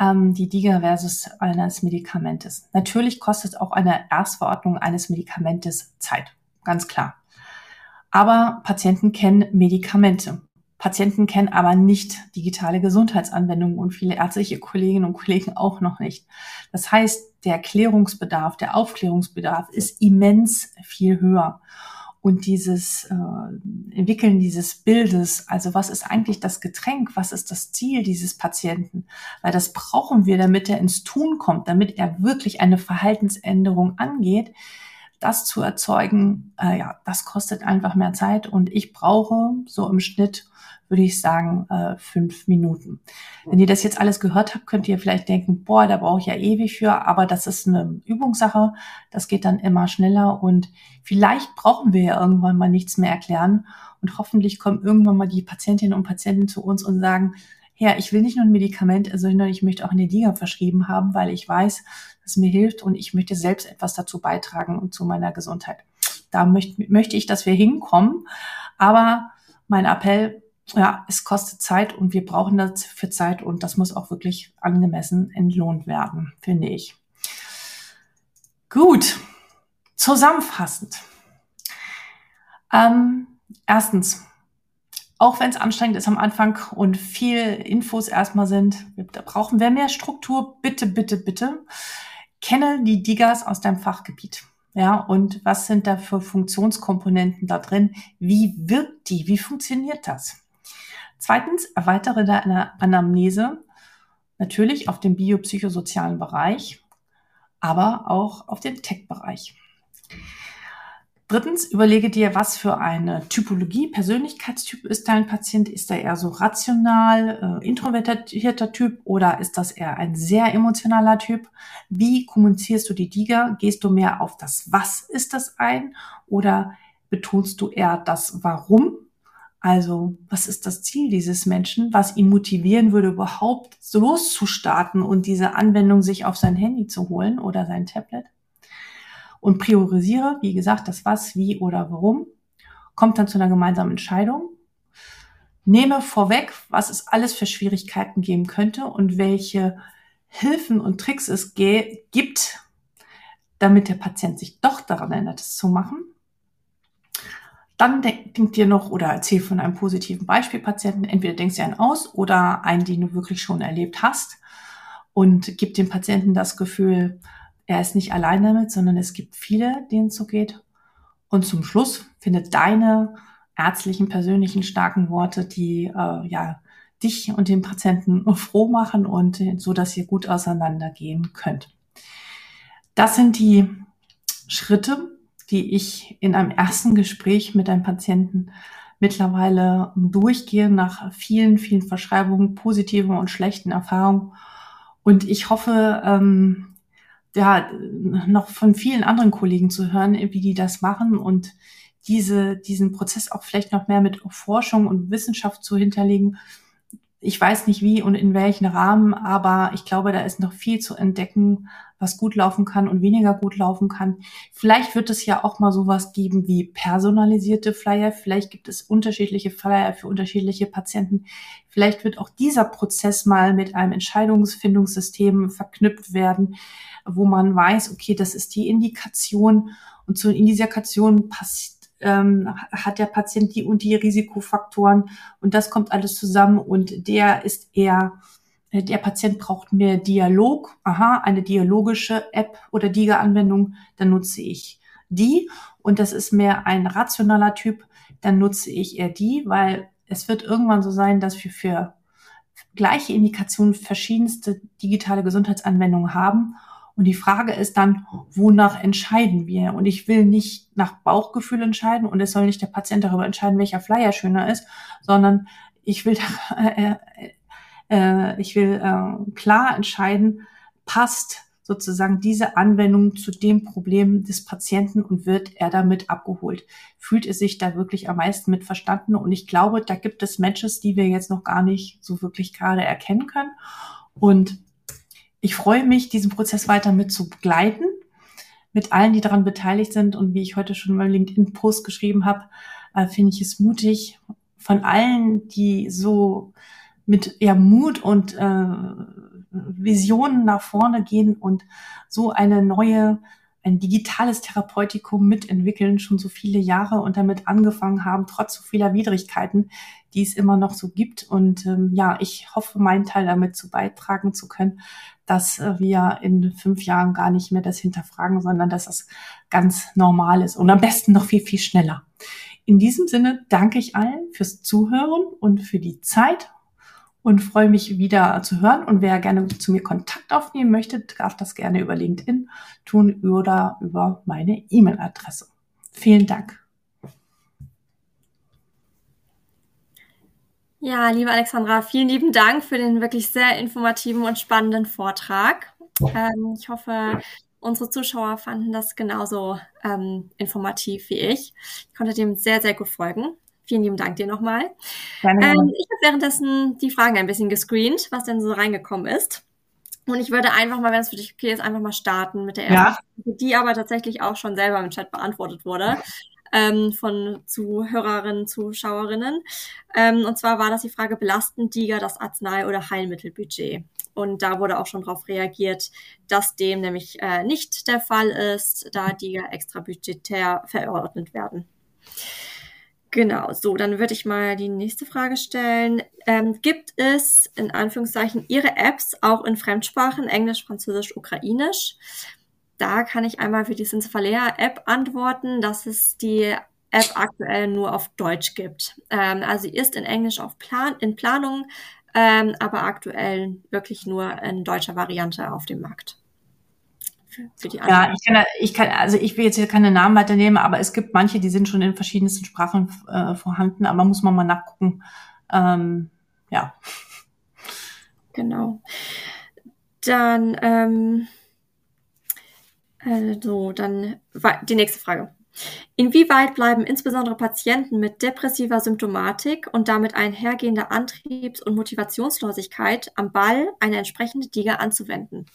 ähm, die DIGA versus eines Medikamentes. Natürlich kostet auch eine Erstverordnung eines Medikamentes Zeit, ganz klar. Aber Patienten kennen Medikamente. Patienten kennen aber nicht digitale Gesundheitsanwendungen und viele ärztliche Kolleginnen und Kollegen auch noch nicht. Das heißt, der Erklärungsbedarf, der Aufklärungsbedarf ist immens viel höher und dieses äh, Entwickeln dieses Bildes, also was ist eigentlich das Getränk, was ist das Ziel dieses Patienten, weil das brauchen wir, damit er ins Tun kommt, damit er wirklich eine Verhaltensänderung angeht, das zu erzeugen, äh, ja, das kostet einfach mehr Zeit und ich brauche so im Schnitt würde ich sagen, äh, fünf Minuten. Wenn ihr das jetzt alles gehört habt, könnt ihr vielleicht denken, boah, da brauche ich ja ewig für, aber das ist eine Übungssache. Das geht dann immer schneller und vielleicht brauchen wir ja irgendwann mal nichts mehr erklären und hoffentlich kommen irgendwann mal die Patientinnen und Patienten zu uns und sagen, ja, ich will nicht nur ein Medikament, sondern ich möchte auch eine Liga verschrieben haben, weil ich weiß, dass es mir hilft und ich möchte selbst etwas dazu beitragen und zu meiner Gesundheit. Da möchte, möchte ich, dass wir hinkommen. Aber mein Appell, ja, es kostet Zeit und wir brauchen das für Zeit und das muss auch wirklich angemessen entlohnt werden, finde ich. Gut, zusammenfassend. Ähm, erstens, auch wenn es anstrengend ist am Anfang und viel Infos erstmal sind, da brauchen wir mehr Struktur. Bitte, bitte, bitte. Kenne die Digas aus deinem Fachgebiet. Ja, und was sind da für Funktionskomponenten da drin? Wie wirkt die? Wie funktioniert das? Zweitens, erweitere deine Anamnese natürlich auf den biopsychosozialen Bereich, aber auch auf den Tech-Bereich. Drittens, überlege dir, was für eine Typologie, Persönlichkeitstyp ist dein Patient. Ist er eher so rational, äh, introvertierter Typ oder ist das eher ein sehr emotionaler Typ? Wie kommunizierst du die Diga? Gehst du mehr auf das Was ist das ein oder betonst du eher das Warum? Also, was ist das Ziel dieses Menschen, was ihn motivieren würde, überhaupt loszustarten und diese Anwendung sich auf sein Handy zu holen oder sein Tablet? Und priorisiere, wie gesagt, das was, wie oder warum. Kommt dann zu einer gemeinsamen Entscheidung. Nehme vorweg, was es alles für Schwierigkeiten geben könnte und welche Hilfen und Tricks es gibt, damit der Patient sich doch daran erinnert, es zu machen Dann denk, denk dir noch oder erzähl von einem positiven Beispielpatienten. Entweder denkst du einen aus oder einen, den du wirklich schon erlebt hast und gib dem Patienten das Gefühl, er ist nicht allein damit, sondern es gibt viele, denen es so geht. Und zum Schluss findet deine ärztlichen, persönlichen, starken Worte, die äh, ja dich und den Patienten froh machen und so, dass ihr gut auseinandergehen könnt. Das sind die Schritte, die ich in einem ersten Gespräch mit einem Patienten mittlerweile durchgehe nach vielen, vielen Verschreibungen, positiven und schlechten Erfahrungen. Und ich hoffe, ähm, ja, noch von vielen anderen Kollegen zu hören, wie die das machen und diese, diesen Prozess auch vielleicht noch mehr mit Forschung und Wissenschaft zu hinterlegen, ich weiß nicht wie und in welchen Rahmen, aber ich glaube, da ist noch viel zu entdecken, was gut laufen kann und weniger gut laufen kann. Vielleicht wird es ja auch mal sowas geben wie personalisierte Flyer. Vielleicht gibt es unterschiedliche Flyer für unterschiedliche Patienten. Vielleicht wird auch dieser Prozess mal mit einem Entscheidungsfindungssystem verknüpft werden, wo man weiß, okay, das ist die Indikation und zur Indikation passt ähm, hat der Patient die und die Risikofaktoren und das kommt alles zusammen und der ist eher, äh, der Patient braucht mehr Dialog, aha, eine dialogische App oder DIGA-Anwendung, dann nutze ich die. Und das ist mehr ein rationaler Typ, dann nutze ich eher die, weil es wird irgendwann so sein, dass wir für gleiche Indikationen verschiedenste digitale Gesundheitsanwendungen haben und die Frage ist dann, wonach entscheiden wir? Und ich will nicht nach Bauchgefühl entscheiden und es soll nicht der Patient darüber entscheiden, welcher Flyer schöner ist, sondern ich will, äh, äh, ich will äh, klar entscheiden, passt sozusagen diese Anwendung zu dem Problem des Patienten und wird er damit abgeholt? Fühlt er sich da wirklich am meisten mit verstanden? Und ich glaube, da gibt es Matches, die wir jetzt noch gar nicht so wirklich gerade erkennen können. Und ich freue mich, diesen Prozess weiter mit zu begleiten, mit allen, die daran beteiligt sind. Und wie ich heute schon mal LinkedIn-Post geschrieben habe, äh, finde ich es mutig von allen, die so mit ja, Mut und äh, Visionen nach vorne gehen und so eine neue ein digitales Therapeutikum mitentwickeln, schon so viele Jahre und damit angefangen haben, trotz so vieler Widrigkeiten, die es immer noch so gibt. Und ähm, ja, ich hoffe, meinen Teil damit zu beitragen zu können, dass wir in fünf Jahren gar nicht mehr das hinterfragen, sondern dass das ganz normal ist und am besten noch viel, viel schneller. In diesem Sinne danke ich allen fürs Zuhören und für die Zeit und freue mich wieder zu hören. Und wer gerne zu mir Kontakt aufnehmen möchte, darf das gerne über LinkedIn tun oder über meine E-Mail-Adresse. Vielen Dank. Ja, liebe Alexandra, vielen lieben Dank für den wirklich sehr informativen und spannenden Vortrag. Ähm, ich hoffe, unsere Zuschauer fanden das genauso ähm, informativ wie ich. Ich konnte dem sehr, sehr gut folgen. Vielen lieben Dank dir nochmal. Ähm, ich habe währenddessen die Fragen ein bisschen gescreent, was denn so reingekommen ist. Und ich würde einfach mal, wenn es für dich okay ist, einfach mal starten mit der ersten, ja. die aber tatsächlich auch schon selber im Chat beantwortet wurde. Ähm, von Zuhörerinnen, Zuschauerinnen. Ähm, und zwar war das die Frage, belasten DIGA das Arznei- oder Heilmittelbudget? Und da wurde auch schon darauf reagiert, dass dem nämlich äh, nicht der Fall ist, da DIGA extra budgetär verordnet werden. Genau, so, dann würde ich mal die nächste Frage stellen. Ähm, gibt es in Anführungszeichen Ihre Apps auch in Fremdsprachen, Englisch, Französisch, Ukrainisch? Da kann ich einmal für die Sinzefalea App antworten, dass es die App aktuell nur auf Deutsch gibt. Ähm, also sie ist in Englisch auf Plan in Planung, ähm, aber aktuell wirklich nur in deutscher Variante auf dem Markt. Ja, ich kann, ich kann, also ich will jetzt hier keine Namen weiternehmen, aber es gibt manche, die sind schon in verschiedensten Sprachen äh, vorhanden, aber muss man mal nachgucken. Ähm, ja. Genau. Dann, ähm, also, dann die nächste Frage. Inwieweit bleiben insbesondere Patienten mit depressiver Symptomatik und damit einhergehender Antriebs- und Motivationslosigkeit am Ball, eine entsprechende Diga anzuwenden?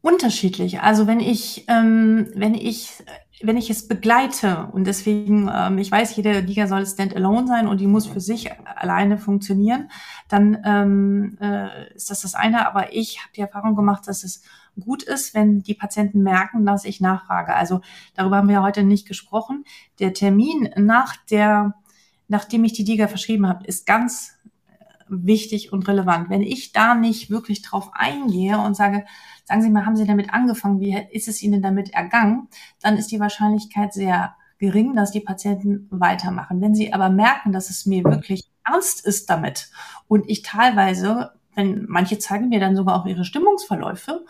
Unterschiedlich. Also wenn ich, ähm, wenn ich wenn ich es begleite und deswegen, ähm, ich weiß, jede Liga soll standalone sein und die muss für sich alleine funktionieren, dann ähm, äh, ist das das eine. Aber ich habe die Erfahrung gemacht, dass es gut ist, wenn die Patienten merken, dass ich nachfrage. Also darüber haben wir heute nicht gesprochen. Der Termin nach der, nachdem ich die Liga verschrieben habe, ist ganz wichtig und relevant. Wenn ich da nicht wirklich drauf eingehe und sage, sagen Sie mal, haben Sie damit angefangen, wie ist es Ihnen damit ergangen, dann ist die Wahrscheinlichkeit sehr gering, dass die Patienten weitermachen. Wenn sie aber merken, dass es mir wirklich ernst ist damit und ich teilweise wenn manche zeigen mir dann sogar auch ihre Stimmungsverläufe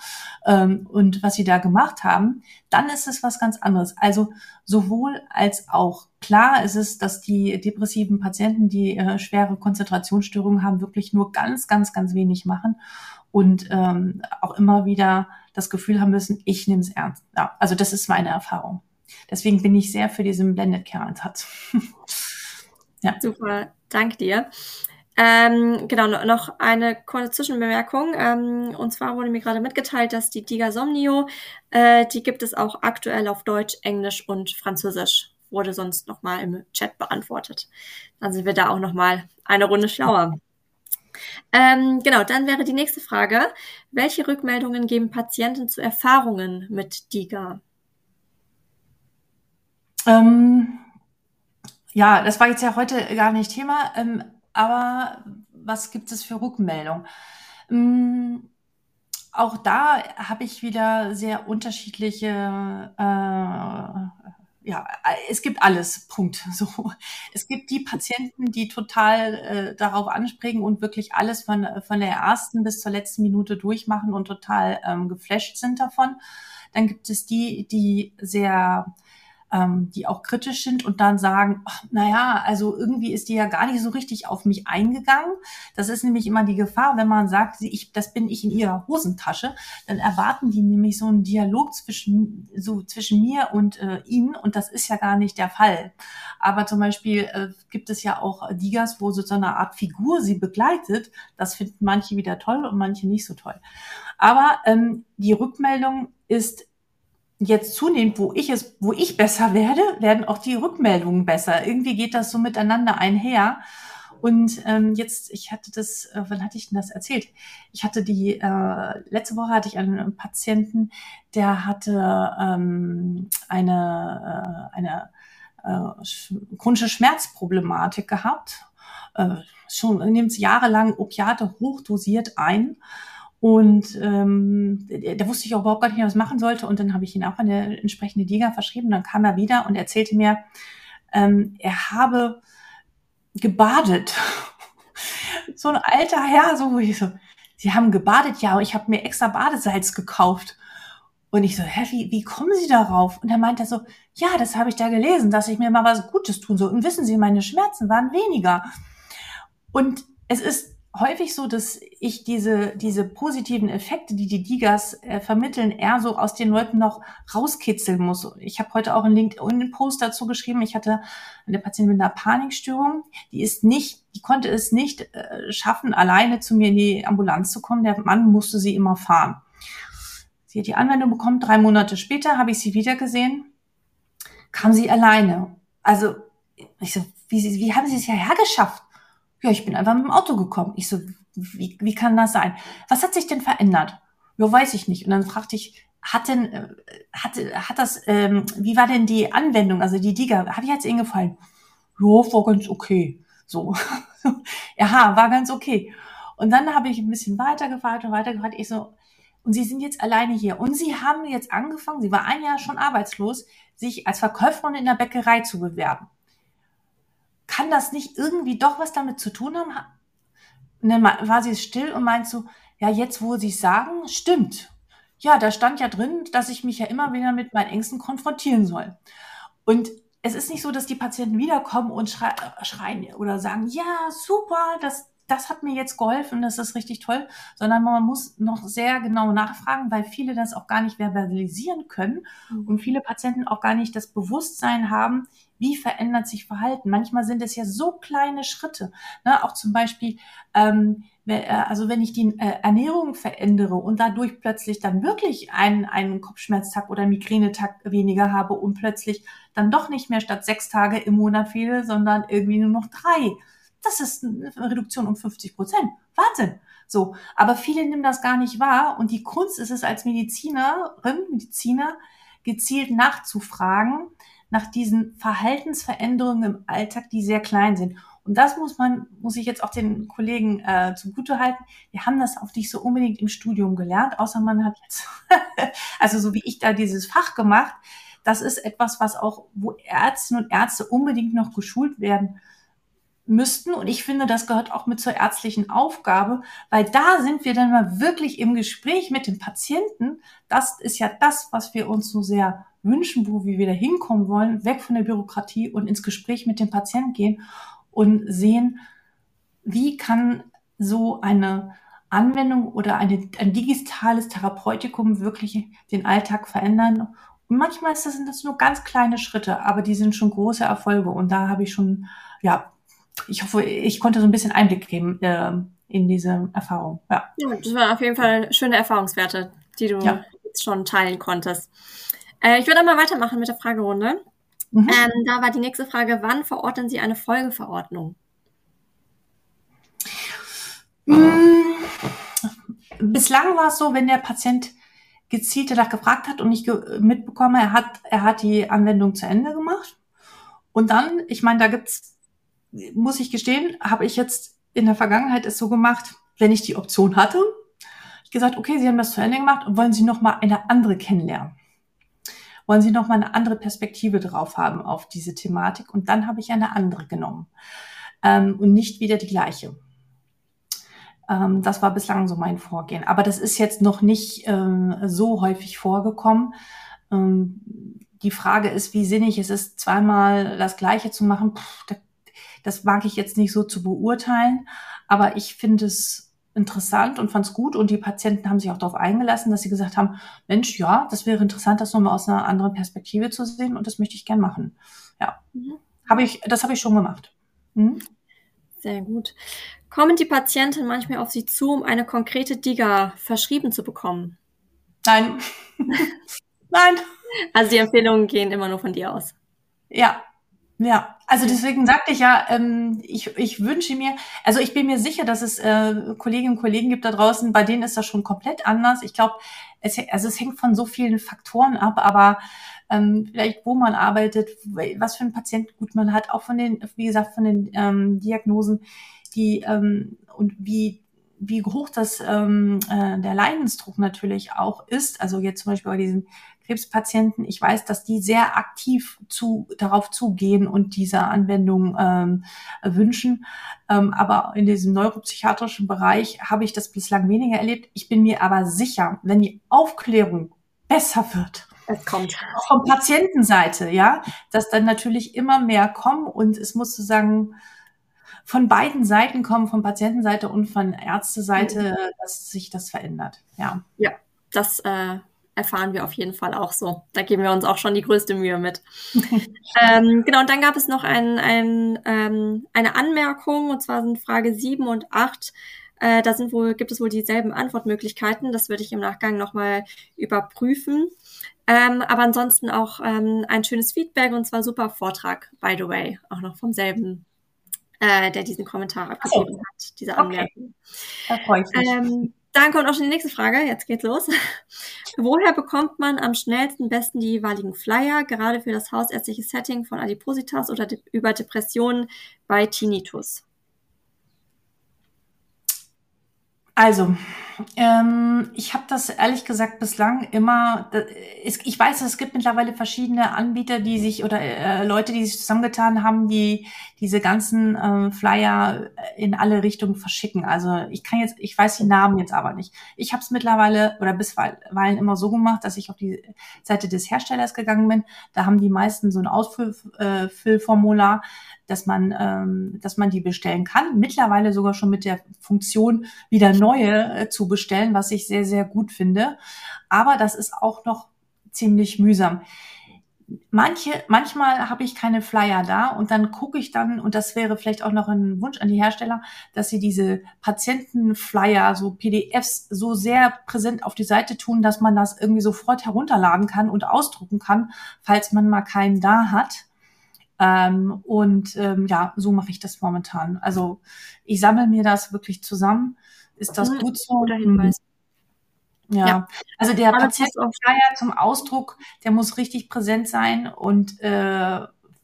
ähm, und was sie da gemacht haben, dann ist es was ganz anderes. Also sowohl als auch klar ist es, dass die depressiven Patienten, die äh, schwere Konzentrationsstörungen haben, wirklich nur ganz, ganz, ganz wenig machen und ähm, auch immer wieder das Gefühl haben müssen, ich nehme es ernst. Ja, also das ist meine Erfahrung. Deswegen bin ich sehr für diesen Blended Care Ansatz. ja. Super, danke dir. Ähm, genau, noch eine kurze Zwischenbemerkung. Ähm, und zwar wurde mir gerade mitgeteilt, dass die Diga Somnio, äh, die gibt es auch aktuell auf Deutsch, Englisch und Französisch. Wurde sonst nochmal im Chat beantwortet. Dann sind wir da auch nochmal eine Runde schlauer. Ähm, genau, dann wäre die nächste Frage. Welche Rückmeldungen geben Patienten zu Erfahrungen mit DIGA? Ähm, ja, das war jetzt ja heute gar nicht Thema. Aber was gibt es für Rückmeldungen? Ähm, auch da habe ich wieder sehr unterschiedliche, äh, ja, es gibt alles, Punkt. So, es gibt die Patienten, die total äh, darauf anspringen und wirklich alles von, von der ersten bis zur letzten Minute durchmachen und total ähm, geflasht sind davon. Dann gibt es die, die sehr ähm, die auch kritisch sind und dann sagen, ach, naja, also irgendwie ist die ja gar nicht so richtig auf mich eingegangen. Das ist nämlich immer die Gefahr, wenn man sagt, ich, das bin ich in ihrer Hosentasche, dann erwarten die nämlich so einen Dialog zwischen, so zwischen mir und äh, ihnen und das ist ja gar nicht der Fall. Aber zum Beispiel äh, gibt es ja auch Digas, wo so eine Art Figur sie begleitet. Das finden manche wieder toll und manche nicht so toll. Aber ähm, die Rückmeldung ist jetzt zunehmend, wo ich es, wo ich besser werde, werden auch die Rückmeldungen besser. Irgendwie geht das so miteinander einher. Und ähm, jetzt, ich hatte das, äh, wann hatte ich denn das erzählt? Ich hatte die, äh, letzte Woche hatte ich einen Patienten, der hatte ähm, eine, äh, eine äh, chronische Schmerzproblematik gehabt. Äh, schon nimmt jahrelang Opiate hochdosiert ein und ähm, da wusste ich auch überhaupt gar nicht, was machen sollte. Und dann habe ich ihn auch eine entsprechende Liga verschrieben. Dann kam er wieder und erzählte mir, ähm, er habe gebadet. so ein alter Herr, so wo ich so, Sie haben gebadet, ja, ich habe mir extra Badesalz gekauft. Und ich so, hä, wie, wie kommen Sie darauf? Und er meinte so, ja, das habe ich da gelesen, dass ich mir mal was Gutes tun soll. Und wissen Sie, meine Schmerzen waren weniger. Und es ist häufig so, dass ich diese, diese positiven Effekte, die die Digas äh, vermitteln, eher so aus den Leuten noch rauskitzeln muss. Ich habe heute auch einen LinkedIn-Post dazu geschrieben. Ich hatte eine Patientin mit einer Panikstörung, die ist nicht, die konnte es nicht äh, schaffen, alleine zu mir in die Ambulanz zu kommen. Der Mann musste sie immer fahren. Sie hat die Anwendung bekommen. Drei Monate später habe ich sie wieder gesehen. Kam sie alleine. Also ich so, wie, wie haben Sie es hierher geschafft? Ja, ich bin einfach mit dem Auto gekommen. Ich so, wie, wie kann das sein? Was hat sich denn verändert? Ja, weiß ich nicht. Und dann fragte ich, hat denn, äh, hat, hat das, ähm, wie war denn die Anwendung, also die Diga, hat die jetzt Ihnen gefallen? Ja, war ganz okay. So. ja, war ganz okay. Und dann habe ich ein bisschen weitergefragt und weitergefragt. Ich so, und Sie sind jetzt alleine hier. Und Sie haben jetzt angefangen, Sie war ein Jahr schon arbeitslos, sich als Verkäuferin in der Bäckerei zu bewerben kann das nicht irgendwie doch was damit zu tun haben? Und dann war sie still und meint so, ja, jetzt wo Sie sagen, stimmt. Ja, da stand ja drin, dass ich mich ja immer wieder mit meinen Ängsten konfrontieren soll. Und es ist nicht so, dass die Patienten wiederkommen und schreien oder sagen, ja, super, das, das hat mir jetzt geholfen, das ist richtig toll, sondern man muss noch sehr genau nachfragen, weil viele das auch gar nicht verbalisieren können mhm. und viele Patienten auch gar nicht das Bewusstsein haben, wie verändert sich Verhalten. Manchmal sind es ja so kleine Schritte, ne? auch zum Beispiel, ähm, äh, also wenn ich die äh, Ernährung verändere und dadurch plötzlich dann wirklich einen, einen Kopfschmerztag oder Migränetag weniger habe und plötzlich dann doch nicht mehr statt sechs Tage im Monat fehle, sondern irgendwie nur noch drei. Das ist eine Reduktion um 50 Prozent. Wahnsinn. So. Aber viele nehmen das gar nicht wahr. Und die Kunst ist es als Medizinerin, Mediziner, gezielt nachzufragen nach diesen Verhaltensveränderungen im Alltag, die sehr klein sind. Und das muss man, muss ich jetzt auch den Kollegen äh, zugute halten. Wir haben das auch nicht so unbedingt im Studium gelernt, außer man hat jetzt, also so wie ich da dieses Fach gemacht. Das ist etwas, was auch, wo Ärztinnen und Ärzte unbedingt noch geschult werden müssten. Und ich finde, das gehört auch mit zur ärztlichen Aufgabe, weil da sind wir dann mal wirklich im Gespräch mit dem Patienten. Das ist ja das, was wir uns so sehr wünschen, wo wir wieder hinkommen wollen, weg von der Bürokratie und ins Gespräch mit dem Patienten gehen und sehen, wie kann so eine Anwendung oder eine, ein digitales Therapeutikum wirklich den Alltag verändern. Und manchmal sind das nur ganz kleine Schritte, aber die sind schon große Erfolge. Und da habe ich schon, ja, ich hoffe, ich konnte so ein bisschen Einblick geben äh, in diese Erfahrung. Ja. ja, das waren auf jeden Fall schöne Erfahrungswerte, die du ja. jetzt schon teilen konntest. Äh, ich würde mal weitermachen mit der Fragerunde. Mhm. Ähm, da war die nächste Frage, wann verordnen Sie eine Folgeverordnung? Mhm. Bislang war es so, wenn der Patient gezielt danach gefragt hat und ich mitbekomme, er hat, er hat die Anwendung zu Ende gemacht. Und dann, ich meine, da gibt's, muss ich gestehen, habe ich jetzt in der Vergangenheit es so gemacht, wenn ich die Option hatte, ich gesagt, okay, Sie haben das zu Ende gemacht und wollen Sie noch mal eine andere kennenlernen wollen Sie noch mal eine andere Perspektive drauf haben auf diese Thematik. Und dann habe ich eine andere genommen ähm, und nicht wieder die gleiche. Ähm, das war bislang so mein Vorgehen. Aber das ist jetzt noch nicht ähm, so häufig vorgekommen. Ähm, die Frage ist, wie sinnig es ist, zweimal das Gleiche zu machen. Puh, das mag ich jetzt nicht so zu beurteilen. Aber ich finde es interessant und fand es gut und die Patienten haben sich auch darauf eingelassen, dass sie gesagt haben, Mensch, ja, das wäre interessant, das nochmal aus einer anderen Perspektive zu sehen und das möchte ich gern machen. Ja, mhm. habe ich, das habe ich schon gemacht. Mhm. Sehr gut. Kommen die Patienten manchmal auf Sie zu, um eine konkrete Diga verschrieben zu bekommen? Nein. Nein. Also die Empfehlungen gehen immer nur von dir aus. Ja, ja, also deswegen sagte ich ja, ähm, ich, ich wünsche mir, also ich bin mir sicher, dass es äh, Kolleginnen und Kollegen gibt da draußen, bei denen ist das schon komplett anders. Ich glaube, es, also es hängt von so vielen Faktoren ab, aber ähm, vielleicht wo man arbeitet, was für einen Patientengut man hat, auch von den, wie gesagt, von den ähm, Diagnosen, die ähm, und wie wie hoch das ähm, äh, der Leidensdruck natürlich auch ist. Also jetzt zum Beispiel bei diesen Krebspatienten, ich weiß, dass die sehr aktiv zu, darauf zugehen und diese Anwendung ähm, wünschen. Ähm, aber in diesem neuropsychiatrischen Bereich habe ich das bislang weniger erlebt. Ich bin mir aber sicher, wenn die Aufklärung besser wird, es kommt. Von Patientenseite, ja, dass dann natürlich immer mehr kommen und es muss sozusagen von beiden Seiten kommen, von Patientenseite und von Ärzteseite, dass sich das verändert. Ja. Ja, das äh, erfahren wir auf jeden Fall auch so. Da geben wir uns auch schon die größte Mühe mit. ähm, genau, und dann gab es noch ein, ein, ähm, eine Anmerkung, und zwar sind Frage 7 und 8. Äh, da sind wohl, gibt es wohl dieselben Antwortmöglichkeiten. Das würde ich im Nachgang nochmal überprüfen. Ähm, aber ansonsten auch ähm, ein schönes Feedback und zwar super Vortrag, by the way, auch noch vom selben äh, der diesen Kommentar abgegeben oh. hat, diese Anmerkung. Okay. Da freue ich mich. Ähm, dann kommt auch schon die nächste Frage. Jetzt geht's los. Woher bekommt man am schnellsten besten die jeweiligen Flyer, gerade für das hausärztliche Setting von Adipositas oder de über Depressionen bei Tinnitus? Also, Ähm, ich habe das ehrlich gesagt bislang immer. Ich weiß, es gibt mittlerweile verschiedene Anbieter, die sich oder äh, Leute, die sich zusammengetan haben, die diese ganzen äh, Flyer in alle Richtungen verschicken. Also ich kann jetzt, ich weiß die Namen jetzt aber nicht. Ich habe es mittlerweile oder bisweilen immer so gemacht, dass ich auf die Seite des Herstellers gegangen bin. Da haben die meisten so ein Ausfüllformular, dass man, ähm, dass man die bestellen kann. Mittlerweile sogar schon mit der Funktion wieder neue äh, zu bestellen, was ich sehr, sehr gut finde. Aber das ist auch noch ziemlich mühsam. Manche, manchmal habe ich keine Flyer da und dann gucke ich dann, und das wäre vielleicht auch noch ein Wunsch an die Hersteller, dass sie diese Patientenflyer, so PDFs, so sehr präsent auf die Seite tun, dass man das irgendwie sofort herunterladen kann und ausdrucken kann, falls man mal keinen da hat. Ähm, und ähm, ja, so mache ich das momentan. Also ich sammle mir das wirklich zusammen. Ist das mhm, gut so? Ja. ja. also der Patientenflyer zum Ausdruck, der muss richtig präsent sein und äh,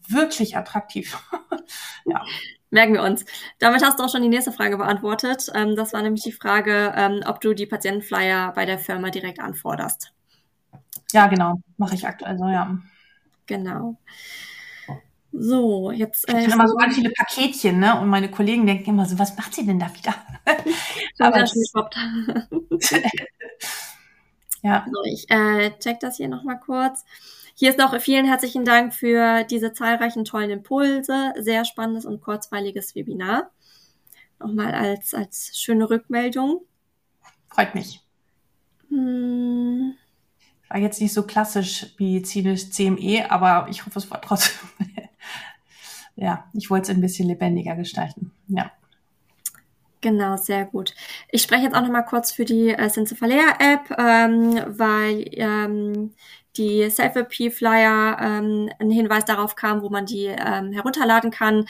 wirklich attraktiv. ja. Merken wir uns. Damit hast du auch schon die nächste Frage beantwortet. Ähm, das war nämlich die Frage, ähm, ob du die Patientenflyer bei der Firma direkt anforderst. Ja, genau. Mache ich aktuell so, ja. Genau. So, jetzt. Äh, ich immer so ganz viele Paketchen, ne? Und meine Kollegen denken immer so, was macht sie denn da wieder? Aber das ja. So, ich äh, check das hier nochmal kurz. Hier ist noch vielen herzlichen Dank für diese zahlreichen tollen Impulse. Sehr spannendes und kurzweiliges Webinar. Nochmal als, als schöne Rückmeldung. Freut mich. Hm. War jetzt nicht so klassisch wie CME, aber ich hoffe, es war trotzdem ja, ich wollte es ein bisschen lebendiger gestalten. Ja. Genau, sehr gut. Ich spreche jetzt auch noch mal kurz für die äh, Sensefalea App, ähm, weil ähm, die Self-AP-Flyer ähm, ein Hinweis darauf kam, wo man die ähm, herunterladen kann.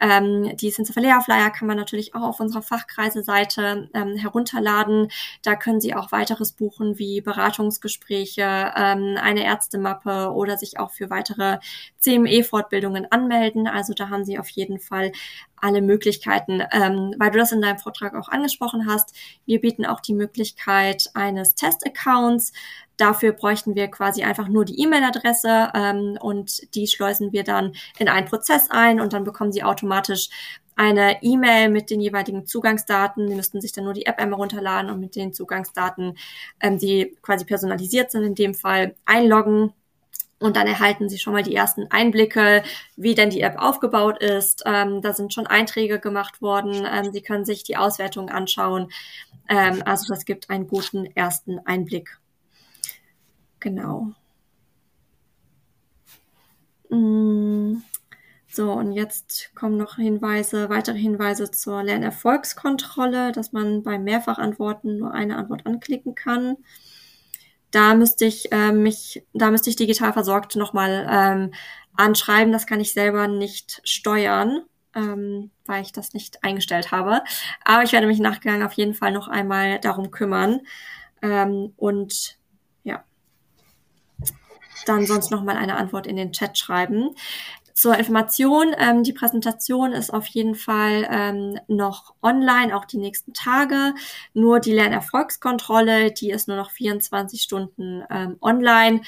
Ähm, die Sensefalea-Flyer kann man natürlich auch auf unserer Fachkreise-Seite ähm, herunterladen. Da können Sie auch weiteres buchen, wie Beratungsgespräche, ähm, eine Ärztemappe oder sich auch für weitere CME-Fortbildungen anmelden. Also da haben Sie auf jeden Fall alle Möglichkeiten, ähm, weil du das in deinem Vortrag auch angesprochen hast. Wir bieten auch die Möglichkeit eines Test-Accounts. Dafür bräuchten wir quasi einfach nur die E-Mail-Adresse ähm, und die schleusen wir dann in einen Prozess ein und dann bekommen Sie automatisch eine E-Mail mit den jeweiligen Zugangsdaten. Sie müssten sich dann nur die App einmal runterladen und mit den Zugangsdaten, ähm, die quasi personalisiert sind, in dem Fall einloggen. Und dann erhalten Sie schon mal die ersten Einblicke, wie denn die App aufgebaut ist. Ähm, da sind schon Einträge gemacht worden. Ähm, Sie können sich die Auswertung anschauen. Ähm, also das gibt einen guten ersten Einblick. Genau. Mm, so, und jetzt kommen noch Hinweise, weitere Hinweise zur Lernerfolgskontrolle, dass man beim Mehrfachantworten nur eine Antwort anklicken kann. Da müsste ich äh, mich, da müsste ich digital versorgt nochmal ähm, anschreiben. Das kann ich selber nicht steuern, ähm, weil ich das nicht eingestellt habe. Aber ich werde mich nachgegangen auf jeden Fall noch einmal darum kümmern. Ähm, und dann sonst nochmal eine Antwort in den Chat schreiben. Zur Information, ähm, die Präsentation ist auf jeden Fall ähm, noch online, auch die nächsten Tage. Nur die Lernerfolgskontrolle, die ist nur noch 24 Stunden ähm, online.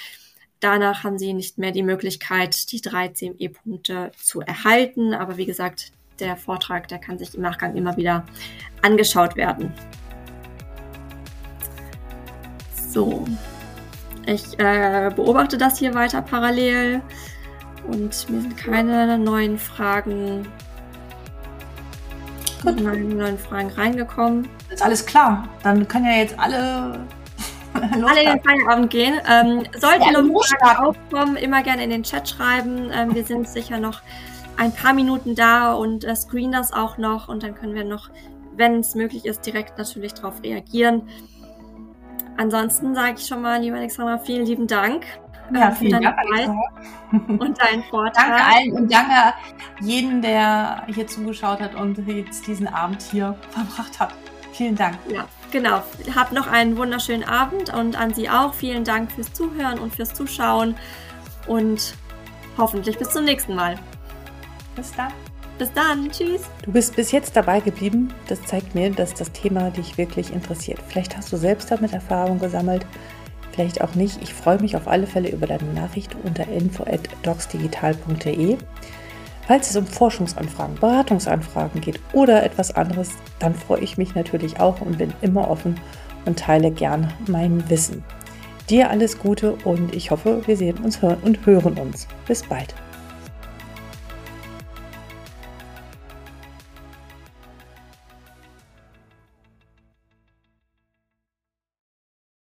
Danach haben Sie nicht mehr die Möglichkeit, die drei CME-Punkte zu erhalten. Aber wie gesagt, der Vortrag, der kann sich im Nachgang immer wieder angeschaut werden. So, ich äh, beobachte das hier weiter parallel. Und mir sind keine neuen Fragen, Gut. neuen Fragen reingekommen. Ist alles klar. Dann können ja jetzt alle alle in den Feierabend gehen. Ähm, sollten ja, noch Fragen aufkommen, immer gerne in den Chat schreiben. Ähm, wir sind sicher noch ein paar Minuten da und äh, screen das auch noch und dann können wir noch, wenn es möglich ist, direkt natürlich darauf reagieren. Ansonsten sage ich schon mal, liebe Alexandra, vielen lieben Dank. Ja, vielen Dank. Und deinen Vortrag. Danke allen und danke jedem, der hier zugeschaut hat und jetzt diesen Abend hier verbracht hat. Vielen Dank. Ja, genau. Habt noch einen wunderschönen Abend und an Sie auch. Vielen Dank fürs Zuhören und fürs Zuschauen und hoffentlich bis zum nächsten Mal. Bis dann. Bis dann. Tschüss. Du bist bis jetzt dabei geblieben. Das zeigt mir, dass das Thema dich wirklich interessiert. Vielleicht hast du selbst damit Erfahrung gesammelt, vielleicht auch nicht. Ich freue mich auf alle Fälle über deine Nachricht unter info@docsdigital.de. Falls es um Forschungsanfragen, Beratungsanfragen geht oder etwas anderes, dann freue ich mich natürlich auch und bin immer offen und teile gern mein Wissen. Dir alles Gute und ich hoffe, wir sehen uns und hören uns. Bis bald.